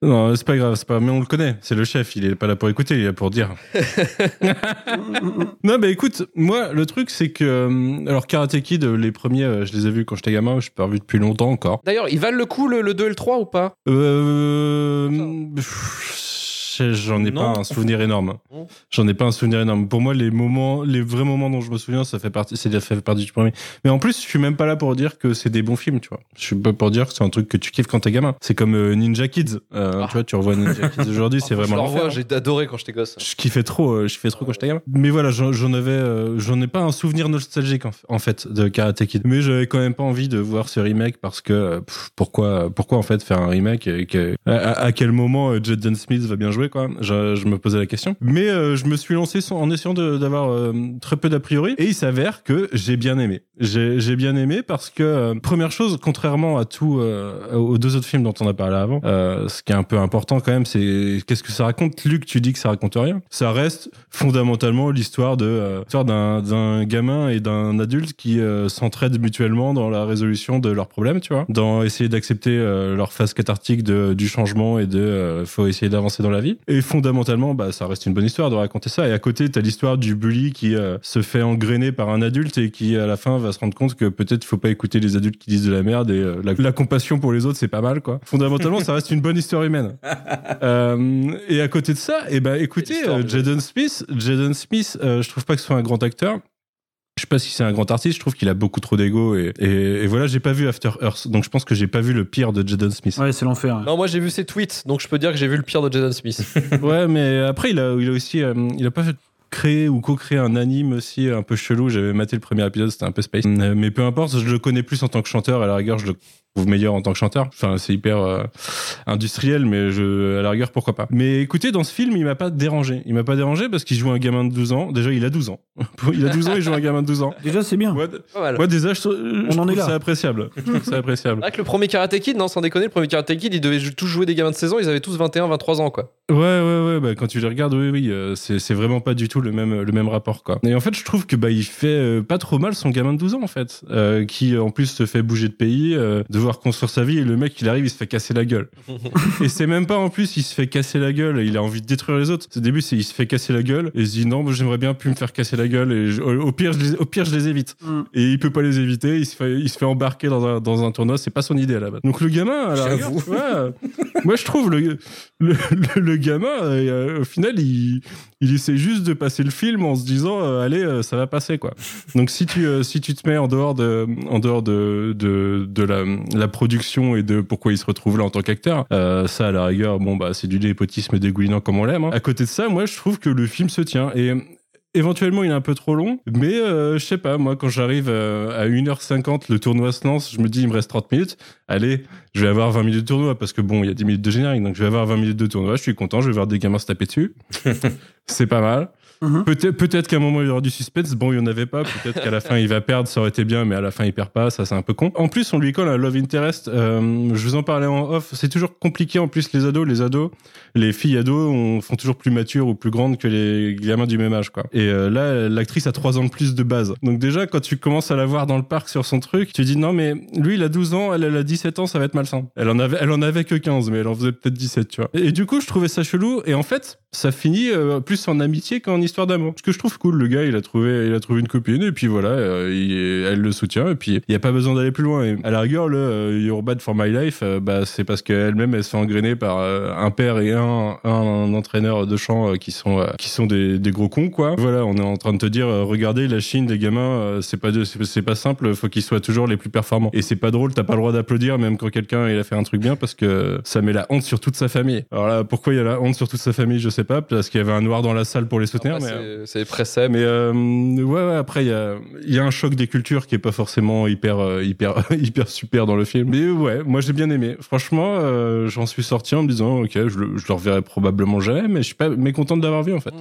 Non, c'est pas grave, c'est pas. Mais on le connaît, c'est le chef, il est pas là pour écouter, il est là pour dire. non, bah écoute, moi, le truc, c'est que. euh, Alors, Karate Kid, euh, les premiers, euh, je les ai vus quand j'étais gamin, je suis pas revu depuis longtemps encore. D'ailleurs, ils valent le coup le, le 2 et le 3 ou pas? Euh. J'en ai Non. pas un souvenir énorme. J'en ai pas un souvenir énorme. Pour moi, les moments, les vrais moments dont je me souviens, ça fait partie, c'est ça fait partie du premier. Mais en plus, je suis même pas là pour dire que c'est des bons films, tu vois. Je suis pas pour dire que c'est un truc que tu kiffes quand t'es gamin. C'est comme euh, Ninja Kids. Euh, Tu vois, tu revois Ninja Kids aujourd'hui, c'est Ah, vraiment Je revois, j'ai adoré quand j'étais gosse. Je kiffais trop, euh, je kiffais trop quand j'étais gamin. Mais voilà, j'en avais, euh, j'en ai pas un souvenir nostalgique en, fait de Karate Kid. Mais j'avais quand même pas envie de voir ce remake parce que pff, pourquoi, pourquoi en fait faire un remake et que, à, à- à quel moment euh, Jaden Smith va bien jouer quoi je, je me posais la question. Mais euh, je me suis lancé en essayant d'avoir euh, très peu d'a priori et il s'avère que j'ai bien aimé. J'ai j'ai bien aimé parce que euh, première chose, contrairement à tout euh, aux deux autres films dont on a parlé avant, euh, ce qui est un peu important quand même, c'est qu'est-ce que ça raconte. Luc, tu dis que ça raconte rien. Ça reste fondamentalement l'histoire de l'histoire d'un gamin et d'un adulte qui s'entraident mutuellement dans la résolution de leurs problèmes, tu vois, dans essayer d'accepter leur phase cathartique de, du changement et de faut essayer d'avancer dans la vie. Et fondamentalement, bah ça reste une bonne histoire de raconter ça. Et à côté, t'as l'histoire du bully qui euh, se fait engrainer par un adulte et qui à la fin va se rendre compte que peut-être faut pas écouter les adultes qui disent de la merde et euh, la, la compassion pour les autres c'est pas mal quoi. Fondamentalement, ça reste une bonne histoire humaine. Euh, et à côté de ça, et ben écoutez, euh, de- Jaden Smith, Jaden Smith, euh, je trouve pas que ce soit un grand acteur. Je sais pas si c'est un grand artiste, je trouve qu'il a beaucoup trop d'ego et, et, et voilà, j'ai pas vu After Earth, donc je pense que j'ai pas vu le pire de Jaden Smith. Ouais, c'est l'enfer. hein. Non, moi j'ai vu ses tweets, donc je peux dire que j'ai vu le pire de Jaden Smith. ouais, mais après il a, il a aussi, euh, il a pas fait créé ou co-créé un anime aussi un peu chelou. J'avais maté le premier épisode, c'était un peu space. Mais peu importe, je le connais plus en tant que chanteur. À la rigueur, je le trouve meilleur en tant que chanteur. Enfin, c'est hyper euh, industriel, mais je, à la rigueur, pourquoi pas. Mais écoutez, dans ce film, il m'a pas dérangé. Il m'a pas dérangé parce qu'il joue un gamin de 12 ans. Déjà, il a 12 ans. il a 12 ans, il joue un gamin de 12 ans. Déjà, c'est bien. Moi, des âges, je On en trouve est là. ça appréciable. Je appréciable. C'est vrai que le premier Karate Kid, non, sans déconner, le premier Karate Kid, ils devaient tous jouer des gamins de 16 ans, ils avaient tous 21, 23 ans, quoi. Ouais, ouais, ouais. Bah, quand tu les regardes, oui, oui, euh, c'est c'est vraiment pas du tout le même, le même rapport, quoi. Et en fait, je trouve que bah, il fait euh, pas trop mal son gamin de 12 ans, en fait, euh, qui en plus se fait bouger de pays, euh, de devoir construire sa vie et le mec il arrive il se fait casser la gueule. Et c'est même pas en plus il se fait casser la gueule et il a envie de détruire les autres. Au début c'est il se fait casser la gueule et il se dit non j'aimerais bien plus me faire casser la gueule et je- au pire je les, au pire je les évite. Mm. et il peut pas les éviter il se fait il se fait embarquer dans un, dans un tournoi c'est pas son idée à la base. Donc le gamin à la ouais, moi je trouve le le, le, le gamin euh, au final il il essaie juste de passer le film en se disant euh, allez euh, ça va passer quoi donc si tu euh, si tu te mets en dehors de en dehors de de, de la, la production et de pourquoi il se retrouve là en tant qu'acteur euh, ça à la rigueur bon bah c'est du népotisme dégoulinant comme on l'aime hein. à côté de ça moi je trouve que le film se tient et Éventuellement, il est un peu trop long, mais euh, je sais pas, moi, quand j'arrive euh, à 1h50, le tournoi se lance, je me dis, il me reste 30 minutes. Allez, je vais avoir 20 minutes de tournoi, parce que bon, il y a 10 minutes de générique, donc je vais avoir 20 minutes de tournoi, je suis content, je vais voir des gamins se taper dessus. c'est pas mal. Mhm. Peut-être peut qu'à un moment il y aura du suspense. Bon, il y en avait pas. Peut-être qu'à la fin il va perdre, ça aurait été bien, mais à la fin il perd pas. Ça c'est un peu con. En plus, on lui colle un love interest. Euh, je vous en parlais en off. C'est toujours compliqué. En plus, les ados, les ados, les filles ados on, font toujours plus matures ou plus grandes que les gamins du même âge, quoi. Et euh, là, l'actrice a 3 ans de plus de base. Donc déjà, quand tu commences à la voir dans le parc sur son truc, tu dis non mais lui il a 12 ans, elle, elle a 17 ans, ça va être malsain. Elle en avait, elle en avait que 15, mais elle en faisait peut-être 17, tu vois. Et du coup, je trouvais ça chelou. Et en fait, ça finit euh, plus en amitié qu'en histoire d'amour. Ce que je trouve cool, le gars, il a trouvé, il a trouvé une copine et puis voilà, euh, il- elle le soutient et puis il y a pas besoin d'aller plus loin. Et à la rigueur, le euh, You're Bad for My Life, euh, bah c'est parce qu'elle-même elle se fait engrainer par euh, un père et un, un entraîneur de chant euh, qui sont qui sont des, des gros cons quoi. Voilà, on est en train de te dire, regardez la Chine, les gamins, c'est pas c'est pas simple, faut qu'ils soient toujours les plus performants. Et c'est pas drôle, t'as pas le droit d'applaudir même quand quelqu'un il a fait un truc bien parce que ça met la honte sur toute sa famille. Alors là, pourquoi il y a la honte sur toute sa famille, je sais pas, parce qu'il y avait un noir dans la salle pour les soutenir. Après, mais, euh, c'est- préceptes. mais euh, ouais, ouais, après il y a, il y a un choc des cultures qui est pas forcément hyper euh, hyper hyper super dans le film. Mais ouais, moi j'ai bien aimé. Franchement, euh, j'en suis sorti en me disant ok, je le, je le reverrai probablement jamais, mais je suis pas mécontent de l'avoir vu en fait.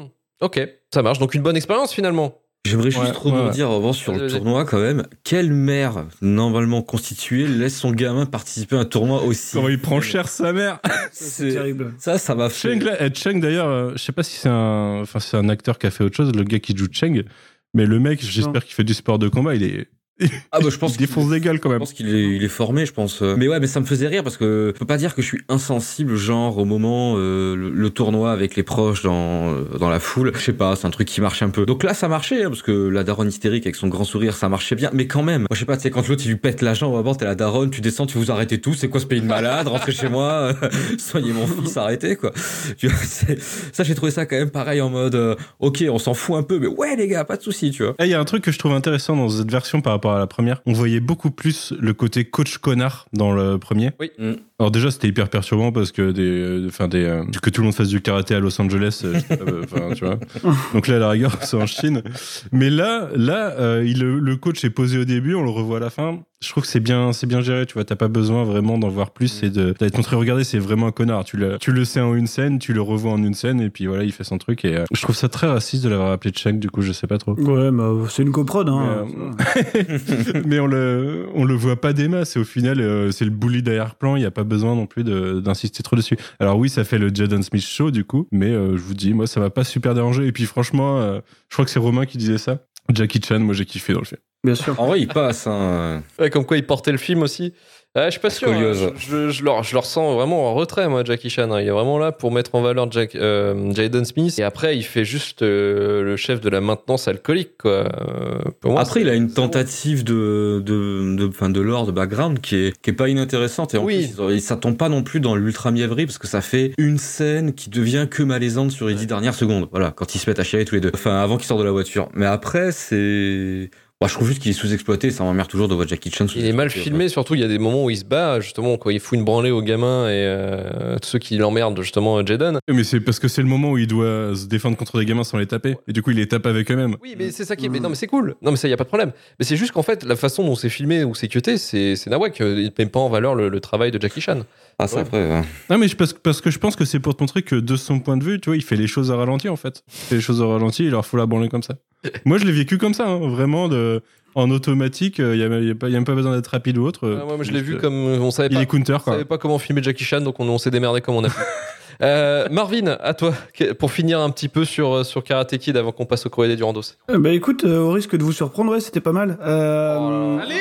Ok, ça marche. Donc une bonne expérience finalement. J'aimerais juste Ouais, trop ouais, revanche, sur le tournoi, quand même, quelle mère, normalement constituée, laisse son gamin participer à un tournoi aussi Comment il prend cher sa mère. C'est terrible. Ça, ça m'a fait... Cheng, là, eh, Cheng d'ailleurs, euh, je sais pas si c'est un, enfin c'est un acteur qui a fait autre chose, le gars qui joue Cheng, mais le mec, j'espère qu'il fait du sport de combat, il est, Ah bah je pense il défonce des gueules quand Je même. pense qu'il est, il est formé, je pense. Mais ouais, mais ça me faisait rire parce que je peux pas dire que je suis insensible, genre au moment euh, le, le tournoi avec les proches dans euh, dans la foule. Je sais pas, c'est un truc qui marche un peu. Donc là, ça marchait hein, parce que la daronne hystérique avec son grand sourire, ça marchait bien. Mais quand même, moi je sais pas, tu sais quand l'autre il lui pète la jambe, avant t'es la daronne, tu descends, tu vous arrêtez tout. C'est quoi ce pays de malade? Rentrez chez moi, euh, soignez mon fils, arrêtez quoi. Tu vois, c'est- ça j'ai trouvé ça quand même pareil en mode, euh, ok, on s'en fout un peu, mais ouais les gars, pas de souci, tu vois. Eh, Il y a un truc que je trouve intéressant dans cette version par rapport à la première. On voyait beaucoup plus le côté coach connard dans le premier. Oui. Mm. Alors déjà c'était hyper perturbant parce que des, euh, enfin des, euh, que tout le monde fasse du karaté à Los Angeles, euh, pas, euh, tu vois. Donc là à la rigueur c'est en Chine. Mais là, là, euh, il, le coach est posé au début, on le revoit à la fin. Je trouve que c'est bien, c'est bien géré. Tu vois, t'as pas besoin vraiment d'en voir plus et de d'être montré. Regardez, c'est vraiment un connard. Tu le, tu le sais en une scène, tu le revois en une scène et puis voilà, il fait son truc. Et euh, je trouve ça très raciste de l'avoir appelé Cheng. Du coup, je sais pas trop. Ouais, bah, c'est une coprode. Hein. mais on le, on le voit pas des masses et au final, euh, c'est le bully d'arrière-plan. Il y a pas besoin non plus de- d'insister trop dessus. Alors oui, ça fait le Jaden Smith show du coup, mais euh, je vous dis, moi, ça m'a pas super dérangé. Et puis franchement, euh, je crois que c'est Romain qui disait ça. Jackie Chan, moi j'ai kiffé dans le film. Bien sûr. En vrai, il passe. Hein. Ouais, comme quoi il portait le film aussi. Ouais, je suis pas sûr. hein. Je, je, je vraiment en retrait, moi, Jackie Chan. hein. Il est vraiment là pour mettre en valeur Jack, euh, Jaden Smith. Et après, il fait juste euh, le chef de la maintenance alcoolique, quoi. Euh, pour moi, Après, il a une tentative de, de, de, de lore, de background qui est, qui est pas inintéressante. Et en Oui. plus, il- ça tombe pas non plus dans l'ultra mièvrerie parce que ça fait une scène qui devient que malaisante sur les dix dernières secondes. Voilà, quand ils se mettent à chialer tous les deux. Enfin, avant qu'ils sortent de la voiture. Mais après, c'est, Bah, je trouve juste qu'il est sous-exploité. Ça m'emmerde toujours de voir Jackie Chan Il est mal filmé, surtout il y a des moments où il se bat, justement, quand il fout une branlée aux gamins et euh, tous ceux qui l'emmerdent, justement, Jaden. Mais c'est parce que c'est le moment où il doit se défendre contre des gamins sans les taper. Et du coup, il les tape avec eux-mêmes. Oui, mais c'est ça qui est. Mais non, mais c'est cool. Non, mais ça, y a pas de problème. Mais c'est juste qu'en fait, la façon dont c'est filmé ou c'est cuté, c'est c'est nawak. Il ne met pas en valeur le, le travail de Jackie Chan. Ah, ça, après. ouais. Non, mais je- parce, parce que je pense que c'est pour te montrer que de son point de vue, tu vois, il fait les choses à ralenti en fait. Il fait les choses au ralenti, il leur faut la branler comme ça. Moi, je l'ai vécu comme ça, hein, vraiment, de, en automatique. Il n'y a, y a pas- y a même pas besoin d'être rapide ou autre. Ah, moi, je l'ai vu euh, comme on savait Il pas. est counter, On quoi. savait pas comment filmer Jackie Chan, donc on, on s'est démerdé comme on a pu. Euh, Marvin, à toi, pour finir un petit peu sur, sur Karate Kid avant qu'on passe au courrier des Durandos. Ben écoute, euh, au risque de vous surprendre, ouais, c'était pas mal. Euh, Allez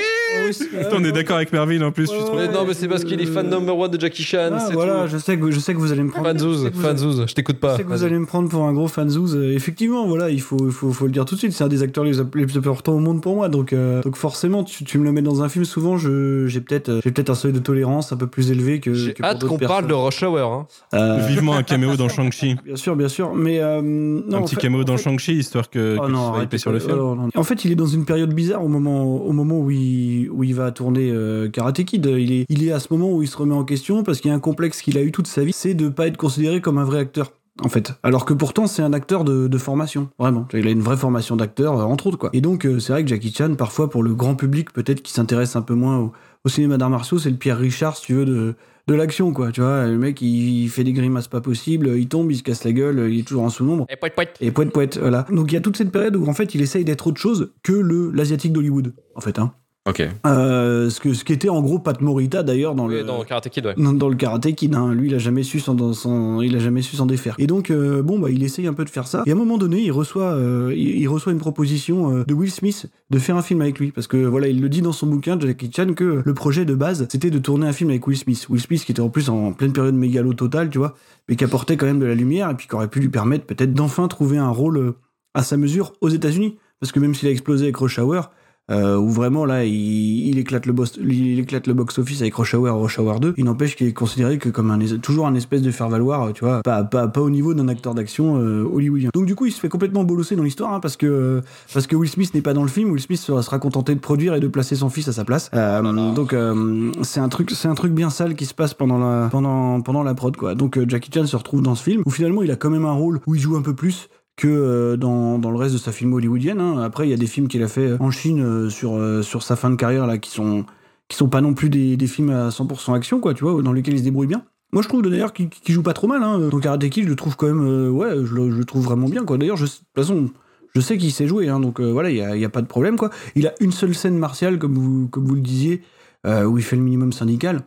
russe. on est d'accord avec Mervyn en plus. je Mais non, mais c'est parce qu'il est fan number one de Jackie Chan. Ah, voilà, tout. je sais que je sais que vous allez me prendre. Fanzouz, fanzouz, je t'écoute pas. Je sais que vous allez me prendre pour un gros fanzouz. Euh, effectivement, voilà, il faut, il faut, faut le dire tout de suite. C'est un des acteurs les, plus importants au monde pour moi. Donc, euh, donc forcément, tu, tu me le mets dans un film. Souvent, je, j'ai peut-être, euh, j'ai peut-être un seuil de tolérance un peu plus élevé que. J'ai hâte qu'on parle de Rush Hour. Hein. Euh, Vivement un caméo dans Shang-Chi. Bien sûr, bien sûr. Mais euh, non, un petit fait- caméo dans Shang-Chi, histoire que, Oh que tu non, sois sur le film. Oh non. En fait, il est dans une période bizarre au moment, au moment où, il, où il va tourner euh, Karate Kid. Il est, il est à ce moment où il se remet en question parce qu'il y a un complexe qu'il a eu toute sa vie, c'est de pas être considéré comme un vrai acteur. En fait, alors que pourtant c'est un acteur de, de formation, vraiment. Il a une vraie formation d'acteur, euh, entre autres quoi. Et donc euh, c'est vrai que Jackie Chan, parfois pour le grand public, peut-être qui s'intéresse un peu moins au, au cinéma d'arts martiaux, c'est le Pierre Richard, si tu veux, de, de l'action quoi. Tu vois, le mec il, il fait des grimaces pas possibles, il tombe, il se casse la gueule, il est toujours en sous-nombre. Et poète, poète. Et poète poète, voilà. Donc il y a toute cette période où en fait il essaye d'être autre chose que le l'asiatique d'Hollywood, en fait. Hein. Ok. Euh, ce que ce qui était en gros Pat Morita d'ailleurs dans Oui, le dans Karate Kid, ouais. dans, dans le karaté kid, hein. lui il a jamais su s'en, il a jamais su s'en défaire. Et donc euh, bon bah il essaye un peu de faire ça. Et à un moment donné il reçoit euh, il, il reçoit une proposition euh, de Will Smith de faire un film avec lui parce que voilà il le dit dans son bouquin Jackie Chan que le projet de base c'était de tourner un film avec Will Smith. Will Smith qui était en plus en pleine période mégalo totale tu vois, mais qui apportait quand même de la lumière et puis qui aurait pu lui permettre peut-être d'enfin trouver un rôle à sa mesure aux États-Unis parce que même s'il a explosé avec Rush Hour euh, où vraiment là il, il éclate le boss, il éclate le box office avec Rush Hour, Rush Hour 2. Il n'empêche qu'il est considéré que comme un toujours un espèce de faire valoir, tu vois, pas, pas, pas au niveau d'un acteur d'action euh, hollywoodien. Donc du coup il se fait complètement bolosser dans l'histoire hein, parce que parce que Will Smith n'est pas dans le film. Will Smith sera, sera contenté de produire et de placer son fils à sa place. Euh, donc euh, c'est un truc c'est un truc bien sale qui se passe pendant la pendant pendant la prod quoi. Donc euh, Jackie Chan se retrouve dans ce film où finalement il a quand même un rôle où il joue un peu plus que euh, dans, dans le reste de sa film hollywoodienne. hein. Après, il y a des films qu'il a fait en Chine euh, sur, euh, sur sa fin de carrière là, qui sont, qui sont pas non plus des, films à 100% action, quoi, tu vois, dans lesquels il se débrouille bien. Moi, je trouve d'ailleurs qu'il qu'il joue pas trop mal. Hein. Donc, Karate je le trouve quand même, euh, ouais, je le, trouve vraiment bien, quoi. D'ailleurs, de toute façon, je sais qu'il sait jouer, hein, donc euh, voilà, il y a, pas de problème, quoi. Il a une seule scène martiale, comme vous, comme vous le disiez, euh, où il fait le minimum syndical.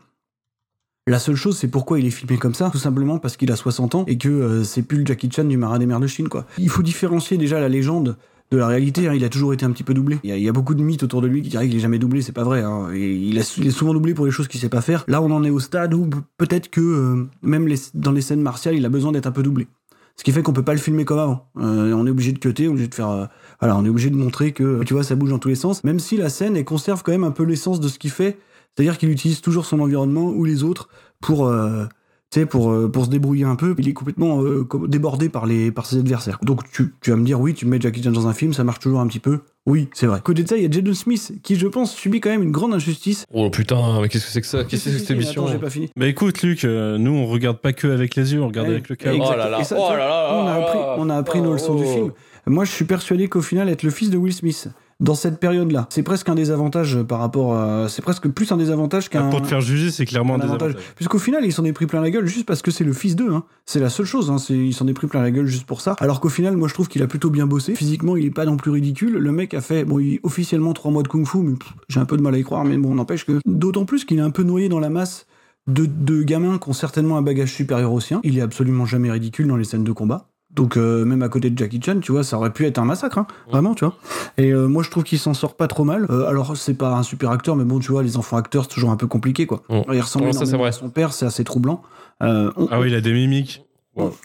La seule chose, c'est pourquoi il est filmé comme ça, tout simplement parce qu'il a 60 ans et que euh, c'est plus le Jackie Chan du marin des mers de Chine, quoi. Il faut différencier déjà la légende de la réalité. hein. Il a toujours été un petit peu doublé. Il y a, beaucoup de mythes autour de lui qui diraient qu'il est jamais doublé, c'est pas vrai. hein. Il, est souvent doublé pour les choses qu'il sait pas faire. Là, on en est au stade où peut-être que euh, même dans les scènes martiales, il a besoin d'être un peu doublé. Ce qui fait qu'on peut pas le filmer comme avant. Euh, on est obligé de cutter, obligé de faire. euh, on est obligé de montrer que tu vois, ça bouge dans tous les sens. Même si la scène elle conserve quand même un peu l'essence de ce qu'il fait. C'est-à-dire qu'il utilise toujours son environnement ou les autres pour, euh, tu sais, pour, euh, pour se débrouiller un peu. Il est complètement euh, débordé par, les, par ses adversaires. Donc tu, tu vas me dire, oui, tu mets Jackie Chan dans un film, ça marche toujours un petit peu. Oui, c'est vrai. Côté de ça, il y a Jaden Smith qui, je pense, subit quand même une grande injustice. Oh putain, mais qu'est-ce que c'est que ça? Qu'est-ce que c'est que cette émission Attends, j'ai pas fini. Bah écoute, Luc, euh, nous on regarde pas que avec les yeux, on regarde Ouais, avec le cœur. exact. Oh là là, ça, oh là là, on a oh appris, là, on a appris nos leçons du oh. film. Moi, je suis persuadé qu'au final, être le fils de Will Smith dans cette période-là, c'est presque un désavantage par rapport à. C'est presque plus un désavantage qu'un. Pour te faire juger, c'est clairement un un avantage. désavantage. Puisqu'au final, il s'en est pris plein la gueule juste parce que c'est le fils d'eux. Hein. C'est la seule chose. Hein. Il s'en est pris plein la gueule juste pour ça. Alors qu'au final, moi, je trouve qu'il a plutôt bien bossé. Physiquement, il est pas non plus ridicule. Le mec a fait, bon, il, officiellement trois mois de kung-fu, mais j'ai un peu de mal à y croire. Mais bon, n'empêche que. D'autant plus qu'il est un peu noyé dans la masse de, de gamins qui ont certainement un bagage supérieur au sien. Il est absolument jamais ridicule dans les scènes de combat. Donc euh, même à côté de Jackie Chan, tu vois, ça aurait pu être un massacre, hein, vraiment, tu vois. Et euh, moi je trouve qu'il s'en sort pas trop mal. Euh, alors c'est pas un super acteur, mais bon, tu vois, les enfants acteurs c'est toujours un peu compliqué, quoi. Il ressemble ça, énormément à son père, c'est assez troublant. Euh, on- Ah oui, il a des mimiques.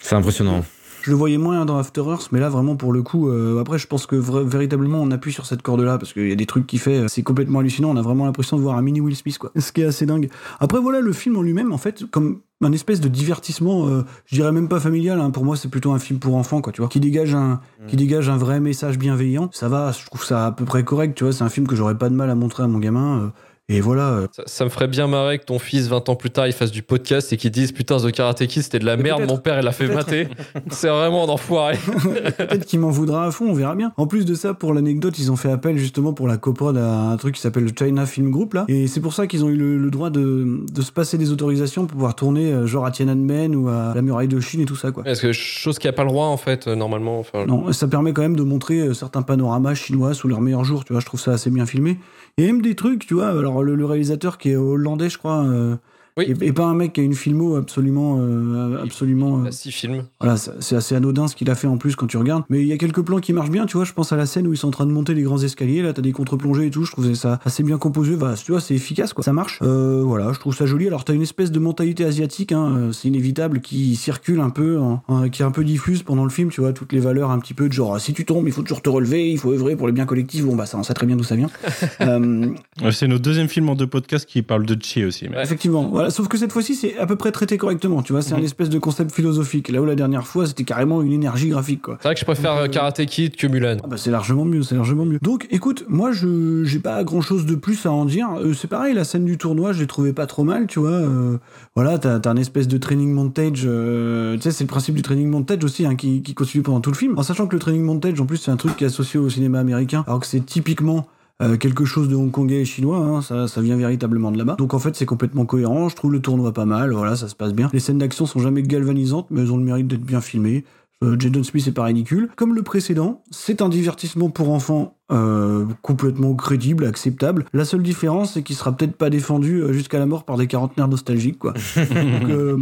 C'est impressionnant. Je le voyais moins dans After Earth, mais là vraiment pour le coup, euh, après je pense que véritablement on appuie sur cette corde-là parce qu'il y a des trucs qu'il fait, euh, c'est complètement hallucinant. On a vraiment l'impression de voir un mini Will Smith, quoi. Ce qui est assez dingue. Après voilà, le film en lui-même, en fait, comme un espèce de divertissement, euh, je dirais même pas familial. hein. Pour moi, c'est plutôt un film pour enfants, quoi. Tu vois, qui dégage un, qui dégage un vrai message bienveillant. Ça va, je trouve ça à peu près correct. Tu vois, c'est un film que j'aurais pas de mal à montrer à mon gamin. euh, et voilà. euh, Ça, ça me ferait bien marrer que ton fils, 20 ans plus tard, il fasse du podcast et qu'il dise Putain, The Karate Kid, c'était de la Mais merde, mon père, il l'a fait mater. C'est vraiment un enfoiré. Peut-être qu'il m'en voudra à fond, on verra bien. En plus de ça, pour l'anecdote, ils ont fait appel justement pour la coprod à un truc qui s'appelle le China Film Group là. Et c'est pour ça qu'ils ont eu le, le droit de, de se passer des autorisations pour pouvoir tourner euh, genre à Tiananmen ou à la muraille de Chine et tout ça quoi. Parce que chose qui a pas le droit, en fait, euh, normalement. Enfin, Non, ça permet quand même de montrer certains panoramas chinois sous leurs meilleurs jours, tu vois, je trouve ça assez bien filmé. Et même des trucs, tu vois, alors le, le réalisateur qui est hollandais, je crois, euh, Oui. Et, et pas un mec qui a une filmo absolument. euh, absolument euh, Bah, six films. voilà, c'est assez anodin ce qu'il a fait en plus quand tu regardes. Mais il y a quelques plans qui marchent bien, tu vois. Je pense à la scène où ils sont en train de monter les grands escaliers. Là, t'as des contre-plongées et tout. Je trouvais ça assez bien composé. Voilà, tu vois, c'est efficace, quoi. Ça marche. Euh, voilà, je trouve ça joli. Alors, t'as une espèce de mentalité asiatique, hein, euh, c'est inévitable, qui circule un peu, en- qui est un peu diffuse pendant le film, tu vois. Toutes les valeurs un petit peu de genre, si tu tombes, il faut toujours te relever, il faut œuvrer pour le bien collectif. Bon, bah, ça, on sait très bien d'où ça vient. Euh, C'est notre deuxième film en deux podcasts qui parle de Chi aussi. mais- Effectivement, voilà. Sauf que cette fois-ci, c'est à peu près traité correctement. Tu vois, c'est un espèce de concept philosophique. Là où la dernière fois, c'était carrément une énergie graphique, quoi. C'est vrai que je préfère euh, Karate Kid que Mulan. Ah bah c'est largement mieux, c'est largement mieux. Donc écoute, moi je j'ai pas grand chose de plus à en dire. Euh, c'est pareil, la scène du tournoi, je l'ai trouvé pas trop mal, tu vois. Euh, voilà, t'as un espèce de training montage. tu sais, c'est le principe du training montage aussi hein, qui, qui continue pendant tout le film. En sachant que le training montage, en plus, c'est un truc qui est associé au cinéma américain, alors que c'est typiquement euh, quelque chose de hongkongais et chinois, hein, ça, ça vient véritablement de là-bas. Donc en fait c'est complètement cohérent, je trouve le tournoi pas mal, voilà, ça se passe bien. Les scènes d'action sont jamais galvanisantes, mais elles ont le mérite d'être bien filmées. Euh, Jaden Smith est pas ridicule. Comme le précédent, c'est un divertissement pour enfants euh, complètement crédible, acceptable. La seule différence, c'est qu'il sera peut-être pas défendu euh, jusqu'à la mort par des quarantenaires nostalgiques, quoi. Donc, euh,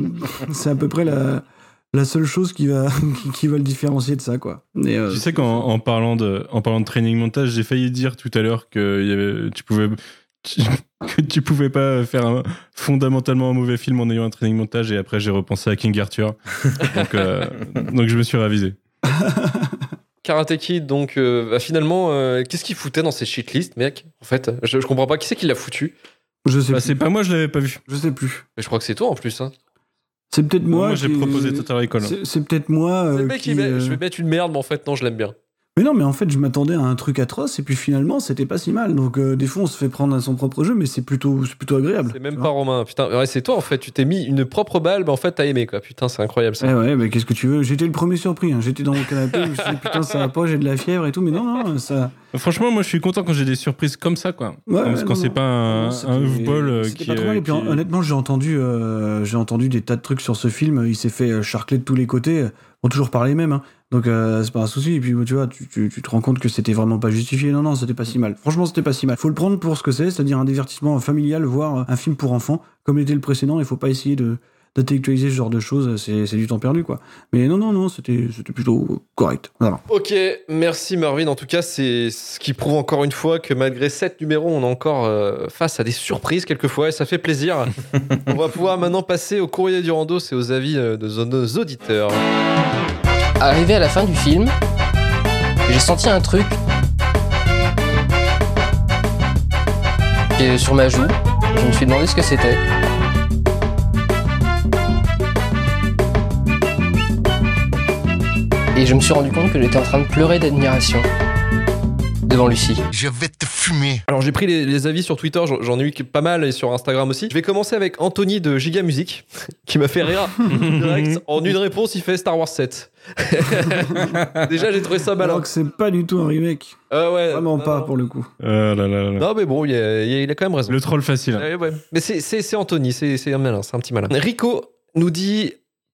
c'est à peu près la, la seule chose qui va, qui, qui va le différencier de ça, quoi. Et, euh, Tu sais qu'en en parlant de en parlant de training montage, j'ai failli dire tout à l'heure que il y avait, tu pouvais tu- que tu pouvais pas faire un, fondamentalement un mauvais film en ayant un training montage et après j'ai repensé à King Arthur. donc, euh, donc je me suis ravisé. Karate Kid, donc euh, bah, finalement, euh, qu'est-ce qu'il foutait dans ces shitlists, mec? En fait, je, je comprends pas. Qui c'est qui l'a foutu? Je sais Bah, plus. c'est pas moi, je l'avais pas vu. Je sais plus. Mais je crois que c'est toi en plus. Hein. C'est peut-être moi. Moi, j'ai qui- proposé Total Recall. C'est peut-être moi. C'est euh, le mec qui, qui met- euh, Je vais mettre une merde, mais en fait, non, je l'aime bien. Mais non, mais en fait, je m'attendais à un truc atroce, et puis finalement, c'était pas si mal. Donc, euh, des fois, on se fait prendre à son propre jeu, mais c'est plutôt, c'est plutôt agréable. C'est même pas. Romain. Putain, ouais, c'est toi en fait. Tu t'es mis une propre balle, mais en fait, t'as aimé quoi. Putain, c'est incroyable ça. Eh ouais, mais qu'est-ce que tu veux? J'étais le premier surpris. hein. J'étais dans mon canapé, je me suis dit, putain, ça va pas, j'ai de la fièvre et tout. Mais non, non, ça. Franchement, moi je suis content quand j'ai des surprises comme ça, quoi. Ouais, Parce ouais, quand c'est pas un, oeuvre-ball euh, qui pas trop est- mal. Et puis, qui- honnêtement, j'ai entendu, euh, j'ai entendu des tas de trucs sur ce film. Il s'est fait euh, charcler de tous les côtés. Bon, toujours par les mêmes. hein. Donc, euh, c'est pas un souci. Et puis, tu vois, tu te rends compte que c'était vraiment pas justifié. Non, non, c'était pas si mal. Franchement, c'était pas si mal. Faut le prendre pour ce que c'est, c'est-à-dire un divertissement familial, voire un film pour enfants, comme l'était le précédent. Il faut pas essayer de d'intellectualiser ce genre de choses. C'est du temps perdu, quoi. Mais non, non, non, c'était c'était plutôt correct. Voilà. Ok, merci Marvin. En tout cas, c'est ce qui prouve encore une fois que malgré 7 numéros, on est encore euh, face à des surprises quelquefois et ça fait plaisir. on va pouvoir maintenant passer au courrier du rando, c'est aux avis euh, de nos auditeurs. Arrivé à la fin du film, j'ai senti un truc qui est sur ma joue. Je me suis demandé ce que c'était. Et je me suis rendu compte que j'étais en train de pleurer d'admiration devant Lucie. Je vais te fumer. Alors j'ai pris les, les avis sur Twitter, j'en- ai eu pas mal et sur Instagram aussi. Je vais commencer avec Anthony de Giga Music qui m'a fait rire direct. En une réponse, il fait Star Wars 7. Déjà, j'ai trouvé ça malin. Alors que c'est pas du tout un remake. Ah ouais. Vraiment non, pas non. pour le coup. Ah là là là. Non, mais bon, il a, il a- il a quand même raison. Le troll facile. Ouais, ouais. Mais c'est- Anthony, c'est un malin, c'est un petit malin. Rico nous dit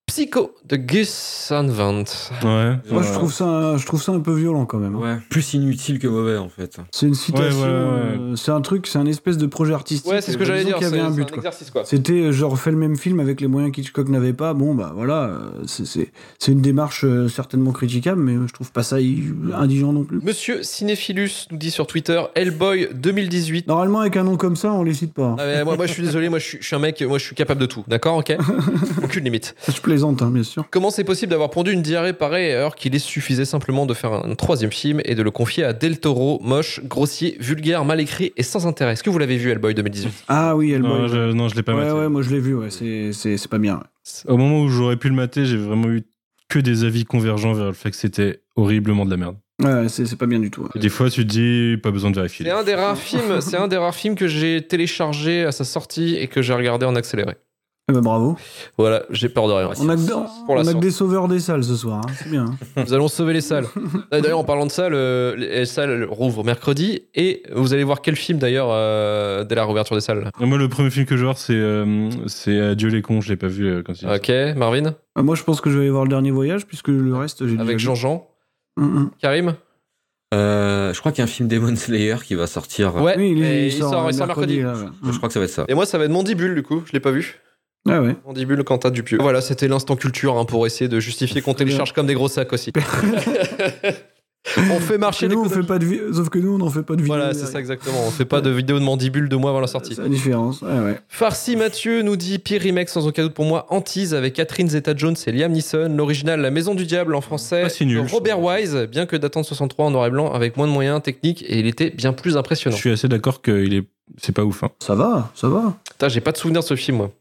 Psycho de Gus Van Ouais. Moi, je trouve ça, je trouve ça un peu violent quand même. hein. Ouais, plus inutile que mauvais en fait. C'est une citation. Ouais, ouais, ouais. euh, c'est un truc, c'est un espèce de projet artistique. Ouais, c'est ce que euh, j'allais dire. C'est avait un but. un quoi. exercice quoi. C'était euh, genre fait le même film avec les moyens qu'Hitchcock n'avait pas. Bon bah voilà, c'est- c'est c'est une démarche certainement critiquable, mais je trouve pas ça i- indigent non plus. Monsieur Cinéphilus nous dit sur Twitter Hellboy 2018. Normalement avec un nom comme ça, on les cite pas. hein. Ah, mais moi, moi, je suis désolé, moi je suis, je suis un mec, moi je suis capable de tout, d'accord, ok Aucune limite. Je plaisante, hein, bien sûr. Comment c'est possible d'avoir pondu une diarrhée pareille alors qu'il est suffisait simplement de faire un, troisième film et de le confier à Del Toro, moche, grossier, vulgaire, mal écrit et sans intérêt? Est-ce que vous l'avez vu Hellboy 2018 Ah oui, Hellboy. Non, je, non, je l'ai pas ouais, maté. ouais, moi je l'ai vu. Ouais, c'est c'est c'est pas bien. ouais. Au moment où j'aurais pu le mater, j'ai vraiment eu que des avis convergents vers le fait que c'était horriblement de la merde. Ouais, c'est c'est pas bien du tout. des fois, tu te dis, pas besoin de vérifier. C'est un des rares films, c'est un des rares films que j'ai téléchargé à sa sortie et que j'ai regardé en accéléré. Eh ben, bravo. Voilà, j'ai peur de rien. On a, que, Pour la on a que science. des sauveurs des salles ce soir. hein, C'est bien. hein. Nous allons sauver les salles. D'ailleurs, en parlant de salles, euh, les salles rouvrent mercredi et vous allez voir quel film d'ailleurs euh, dès la réouverture des salles. Moi, le premier film que je vois, c'est euh, c'est Adieu les cons. Je l'ai pas vu euh, quand il Ok, Marvin moi je pense que je vais aller voir le dernier voyage puisque le reste j'ai Avec. Jean-Jean. Hum, hum. Karim Euh, je crois qu'il y a un film Demon Slayer qui va sortir. Ouais, Oui, il, il sort, il sort mercredi. là, ouais. Je crois que ça va être ça. Et moi, ça va être Mandibule du coup, je l'ai pas vu. Ah ouais. Mandibule Quentin Dupieux. Voilà, c'était l'instant culture hein, pour essayer de justifier qu'on télécharge comme des gros sacs aussi. on fait marcher nous, on fait pas de vi- Sauf que nous, on n'en fait pas de vidéo. Voilà, c'est ça exactement. On fait pas de vidéo de mandibule deux mois avant la sortie. C'est la différence. Ouais. Farsi Mathieu nous dit pire remake sans aucun doute pour moi Antise avec Catherine Zeta-Jones et Liam Neeson. L'original La Maison du Diable en français. Ah, nul, Robert Wise, bien que datant de 63 en noir et blanc avec moins de moyens techniques et il était bien plus Je impressionnant. suis assez d'accord qu'il est. C'est pas ouf. hein. Ça va, ça va. Putain, j'ai pas de souvenir de ce film moi.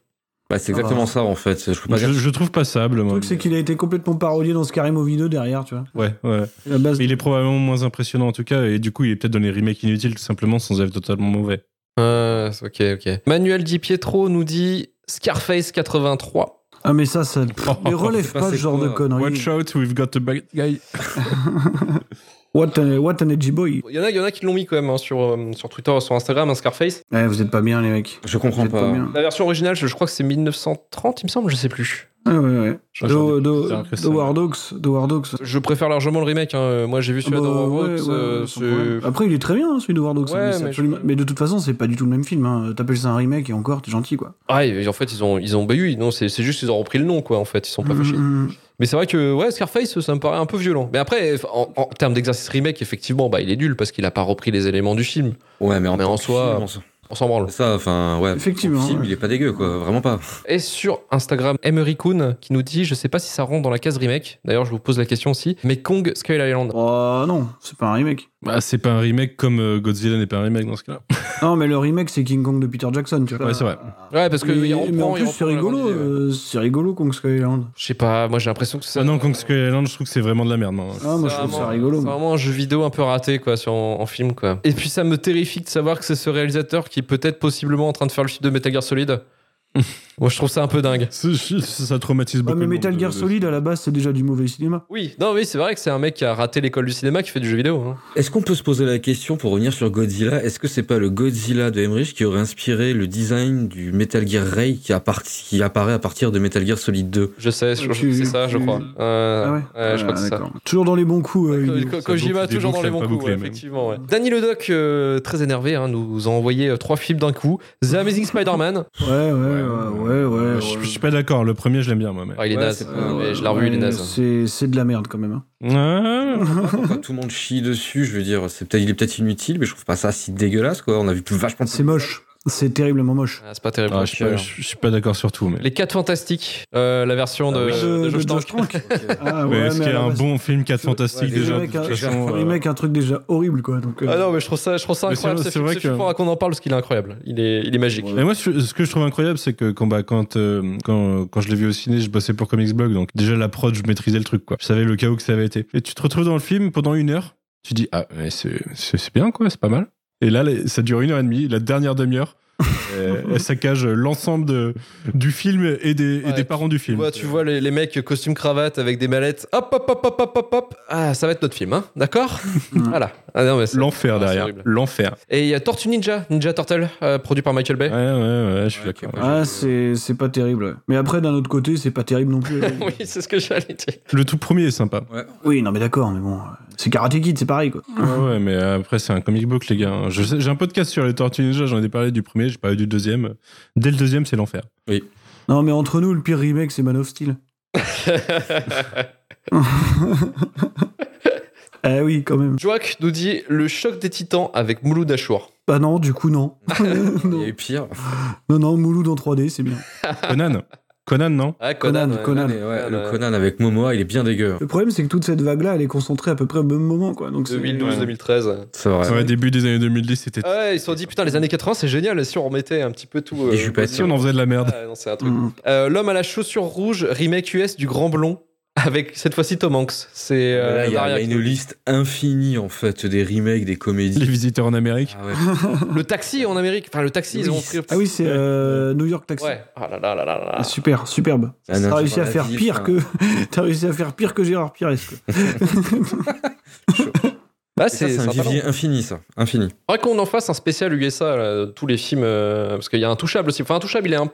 Bah, c'est exactement ça en fait. Je peux pas Je, dire. je trouve passable, Le moi. truc, c'est qu'il a été complètement parodié dans Scary Movie 2 derrière, tu vois. Ouais, ouais. La base. Mais il est probablement moins impressionnant en tout cas, et du coup, il est peut-être dans les remakes inutiles tout simplement sans être totalement mauvais. Ah, ok, ok. Manuel Di Pietro nous dit Scarface 83. Ah, mais ça, ça. pff, mais relève pas pas ce genre de conneries. Watch out, we've got a bad guy. What, a, what an edgy boy. Il y en a, il y en a qui l'ont mis quand même hein, sur, euh, sur Twitter, sur Instagram, un Scarface. Ouais, vous êtes pas bien, les mecs. Je comprends pas. bien. La version originale, je, je crois que c'est 1930, il me semble, je sais plus. Ah, ouais, ouais. Do- Do- War Dogs. Do War Dogs. Je préfère largement le remake. hein. Moi, j'ai vu celui-là Bah, War ouais, Dogs, ouais, euh. Après, il est très bien, hein, celui de War Dogs. Ouais, mais, c'est mais absolument- je- mais de toute façon, c'est pas du tout le même film. Hein. T'appelles ça un remake et encore, t'es gentil, quoi. Ah, et en fait, ils ont, ils ont, bah oui, non, c'est c'est juste qu'ils ont repris le nom, quoi. En fait, ils sont pas Mm, fâchés. mm, Mais c'est vrai que, ouais, Scarface, ça me paraît un peu violent. Mais après, en, en termes d'exercice remake, effectivement, bah, il est nul parce qu'il a pas repris les éléments du film. Ouais, mais en, Mais en soi, film, on s'en- On s'en branle. ça, enfin, ouais. Effectivement, Le film, ouais. il est pas dégueu, quoi. Vraiment pas. Et sur Instagram, Emery Kuhn qui nous dit, je sais pas si ça rentre dans la case remake. D'ailleurs, je vous pose la question aussi. Mais Kong Skull Island. Oh non, c'est pas un remake. Bah, c'est pas un remake comme euh, Godzilla n'est pas un remake dans ce cas-là. Non, mais le remake, c'est King Kong de Peter Jackson, tu vois. Ouais, c'est vrai. Ouais, parce que mais, il mais en reprend, il plus, c'est rigolo. euh, c'est rigolo, Kong Skull Island. Je sais pas, moi j'ai l'impression que c'est. Ah non, Kong Skull Island, je trouve que c'est vraiment de la merde. non. Ah, moi, je C'est trouve ça vraiment- rigolo. C'est vraiment un jeu vidéo un peu raté quoi, sur, en, en film. quoi. Et puis ça me terrifie de savoir que c'est ce réalisateur qui est peut-être possiblement en train de faire le film de Metal Gear Solid. Moi je trouve ça un peu dingue. Ça, traumatise Ouais, beaucoup. mais Metal monde Gear de- Solid, à la base, c'est déjà du mauvais cinéma. Oui, non, oui, c'est vrai que c'est un mec qui a raté l'école du cinéma qui fait du jeu vidéo. hein. Est-ce qu'on peut se poser la question pour revenir sur Godzilla Est-ce que c'est pas le Godzilla de Emmerich qui aurait inspiré le design du Metal Gear Ray qui, apparaît à partir de Metal Gear Solid 2 Je sais, c'est ça, je crois. Euh, Ah ouais, ouais, je crois que c'est ça. d'accord. Toujours dans les bons coups. euh, Kojima toujours dans les bons coups, effectivement. Ouais. Danny Ledoc, euh, très énervé, hein, nous a envoyé euh, trois films d'un coup. The Amazing Spider-Man. Ouais, ouais, ouais, ouais, ouais. Je, ouais. je suis pas d'accord, le premier je l'aime bien moi. Mais... Ah, il est Ouais, naze. c'est pas- Mais je l'ai revu, il est naze. C'est c'est de la merde quand même. hein. Ouais. Pourquoi tout le monde chie dessus Je veux dire, c'est peut-être, il est peut-être inutile, mais je trouve pas ça si dégueulasse, quoi. On a vu plus vachement de C'est moche. C'est terriblement moche. Ah, c'est pas terrible. Ah, je, suis pas, je suis pas d'accord sur tout. Mais... Les 4 Fantastiques, euh, la version de, De, de de Josh Josh Trank. Trank. Ah, Mais ouais, est-ce mais qu'il y a un bon film 4 fantastique Ouais, déjà remake, de toute un- façon, un euh, remake, un truc déjà horrible, quoi. Donc, euh, Ah non, mais je trouve ça, je trouve ça Mais incroyable. c'est- c'est vrai film, que- faudra qu'on en parle parce qu'il est incroyable. Il est, il est magique. Et moi, ce que je trouve incroyable, c'est que quand, bah, quand, euh, quand, quand je l'ai vu au ciné, je bossais pour Comics Blog, donc déjà la prod, je maîtrisais le truc, quoi. Je savais le chaos que ça avait été. Et tu te retrouves dans le film pendant une heure, tu dis, ah, mais c'est c'est- c'est bien, quoi, c'est pas mal. Et là, ça dure une heure et demie, la dernière demi-heure, elle saccage l'ensemble de- du film et des, et Ouais, des parents du Tu film. vois, tu vois les, les mecs costume cravate avec des mallettes. Hop, hop, hop, hop, hop, hop, hop. Ah, ça va être notre film, hein D'accord Voilà. Ah L'enfer Ah, derrière, l'enfer. Et il y a Tortue Ninja, Ninja Turtle, euh, produit par Michael Bay. Ouais, ouais, ouais, je suis Ouais, d'accord. Ah, c'est c'est pas terrible. Mais après, d'un autre côté, c'est pas terrible non plus. oui, c'est ce que j'allais dire. Le tout premier est sympa. oui, non, mais d'accord, mais bon. C'est Karate Kid, c'est pareil, quoi. Ouais, ouais, mais après, c'est un comic book, les gars. J'ai un podcast sur les Tortues Ninja, j'en ai parlé du premier, j'ai parlé du deuxième. Dès le deuxième, c'est l'enfer. Non, mais entre nous, le pire remake, c'est Man of Steel. Eh oui, quand même. Joak nous dit le choc des titans avec Mouloud Achour. Bah non, du coup, non. Il non. y a eu pire. non, non, Mouloud en 3D, c'est bien. Conan Conan, non Ah, Conan, ouais. Conan. Ouais, le Conan. Conan avec Momoa, il est bien dégueu. Le problème, c'est que toute cette vague-là, elle est concentrée à peu près au même moment, quoi. Donc, c'est- 2012-2013. C'est vrai. Ouais, début des années 2010, c'était. Ah ouais, ils se sont dit putain, les années 80, c'est génial. Si on remettait un petit peu tout. euh, jupettes. Si on en faisait de la merde. Ah, non, c'est un truc. Mm. Euh, L'homme à la chaussure rouge, remake US du Grand Blond, avec cette fois-ci Tom Hanks. C'est euh, il y, a- y une liste infinie, en fait, des remakes, des Les comédies. visiteurs en Amérique. Ah ouais. Le taxi en Amérique. Enfin, le taxi, ils ont pris. Ah oui, c'est euh, New York Taxi. Ouais. Ah là là là là là. Super, superbe. Un T'as réussi à faire pire enfin. que. T'as réussi à faire pire que Gérard Pires. Bah, c'est un vivier infini, ça. Infini. Faudrait qu'on en fasse un spécial USA, là, tous les films. euh, parce qu'il y a Intouchable aussi. Enfin, Intouchable, il est un.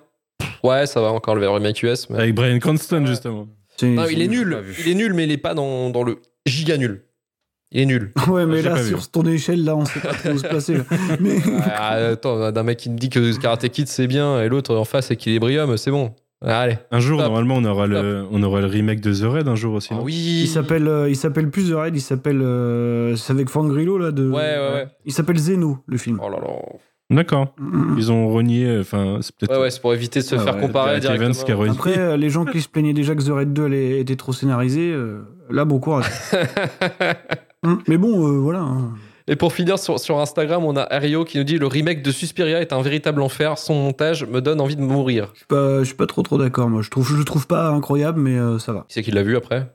Ouais, ça va encore le remake US. Mais... Avec Brian Cranston, justement. C'est- Non, c'est- il est nul. Il est nul, mais il est pas dans, dans le giga nul. Il est nul. Ouais, mais l'ai là, vu. sur ton échelle, là, on sait pas trop où se placer. là. Mais Ah, attends, d'un mec qui me dit que Karate Kid c'est bien et l'autre en face Equilibrium, c'est bon. Allez. Un jour, Stop. normalement, on aura, le, on aura le remake de The Raid un jour aussi. Ah oui. il s'appelle, euh, il s'appelle plus The Raid, il s'appelle, euh, c'est avec Fangrillo là de. Ouais, ouais, ouais. Il s'appelle Zeno, le film. Oh là là. D'accord. Ils ont renié, enfin, c'est peut-être. Ouais, ouais, c'est pour éviter de se Ah faire ouais, comparer Evans qui a directement. renié. Après, euh, les gens qui se plaignaient déjà que The Raid 2 allait- était trop scénarisé, euh, là, bon courage. Mm. Mais bon, euh, voilà. hein. Et pour finir sur, sur Instagram, on a Ario qui nous dit le remake de Suspiria est un véritable enfer. Son montage me donne envie de mourir. Je suis pas, je suis pas trop trop d'accord. Moi, je trouve, je le trouve pas incroyable, mais euh, ça va. Qui c'est qui l'a vu après?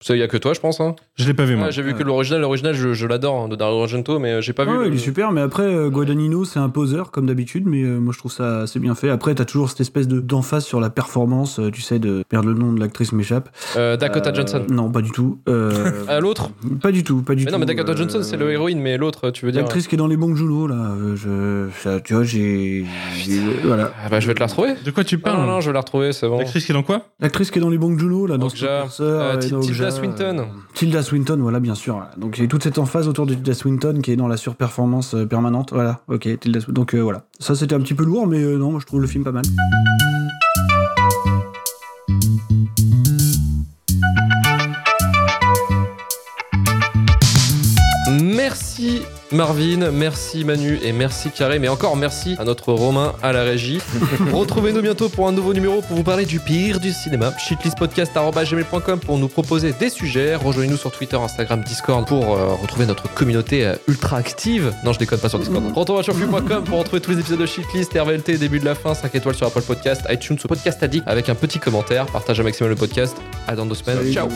Ça, il y a que toi, je pense. Hein Je l'ai pas vu, moi. J'ai vu que l'original, l'original, je, je l'adore hein, de Dario Argento, mais euh, j'ai pas vu. Ouais, le- il est super, mais après, euh, Guadagnino, c'est un poseur, comme d'habitude, mais euh, moi, je trouve ça assez bien fait. Après, t'as toujours cette espèce de d'emphase sur la performance, euh, tu sais, de perdre le nom de l'actrice m'échappe. Euh, Dakota Euh, Johnson. Non, pas du tout. Euh, Ah, l'autre? Pas du tout, pas du Mais tout. non, mais Dakota Euh, Johnson, c'est le héroïne, mais l'autre, tu veux dire. L'actrice qui est dans les bons Juno, là, euh, je, ça, tu vois, j'ai. j'ai- Voilà. Ah bah, je vais te la retrouver. De quoi tu Non, parles? non, non, je vais la retrouver, c'est bon. L'actrice qui est dans quoi? L'actrice qui est dans les bons Juno, là, dans Okja, Euh, Tilda Okja, Swinton. euh, Tilda Swinton, voilà, bien sûr. Donc, a toute cette emphase autour de Tilda Swinton qui est dans la surperformance euh, permanente. Voilà, ok, Tilda Swinton. Donc, euh, voilà. Ça, c'était un petit peu lourd, mais euh, non, moi, je trouve le film pas mal. Marvin, merci Manu et merci Carré, mais encore merci à notre Romain à la régie. Retrouvez-nous bientôt pour un nouveau numéro pour vous parler du pire du cinéma. shitlistpodcast.gmail.com pour nous proposer des sujets. Rejoignez-nous sur Twitter, Instagram, Discord pour euh, retrouver notre communauté euh, ultra active. Non, je déconne pas sur Discord. Retour sur flux.com pour retrouver tous les épisodes de Shitlist, RVLT, début de la fin, 5 étoiles sur Apple Podcast, iTunes ou Podcast Addict avec un petit commentaire. Partage un maximum le podcast. À dans deux semaines. Salut. Ciao.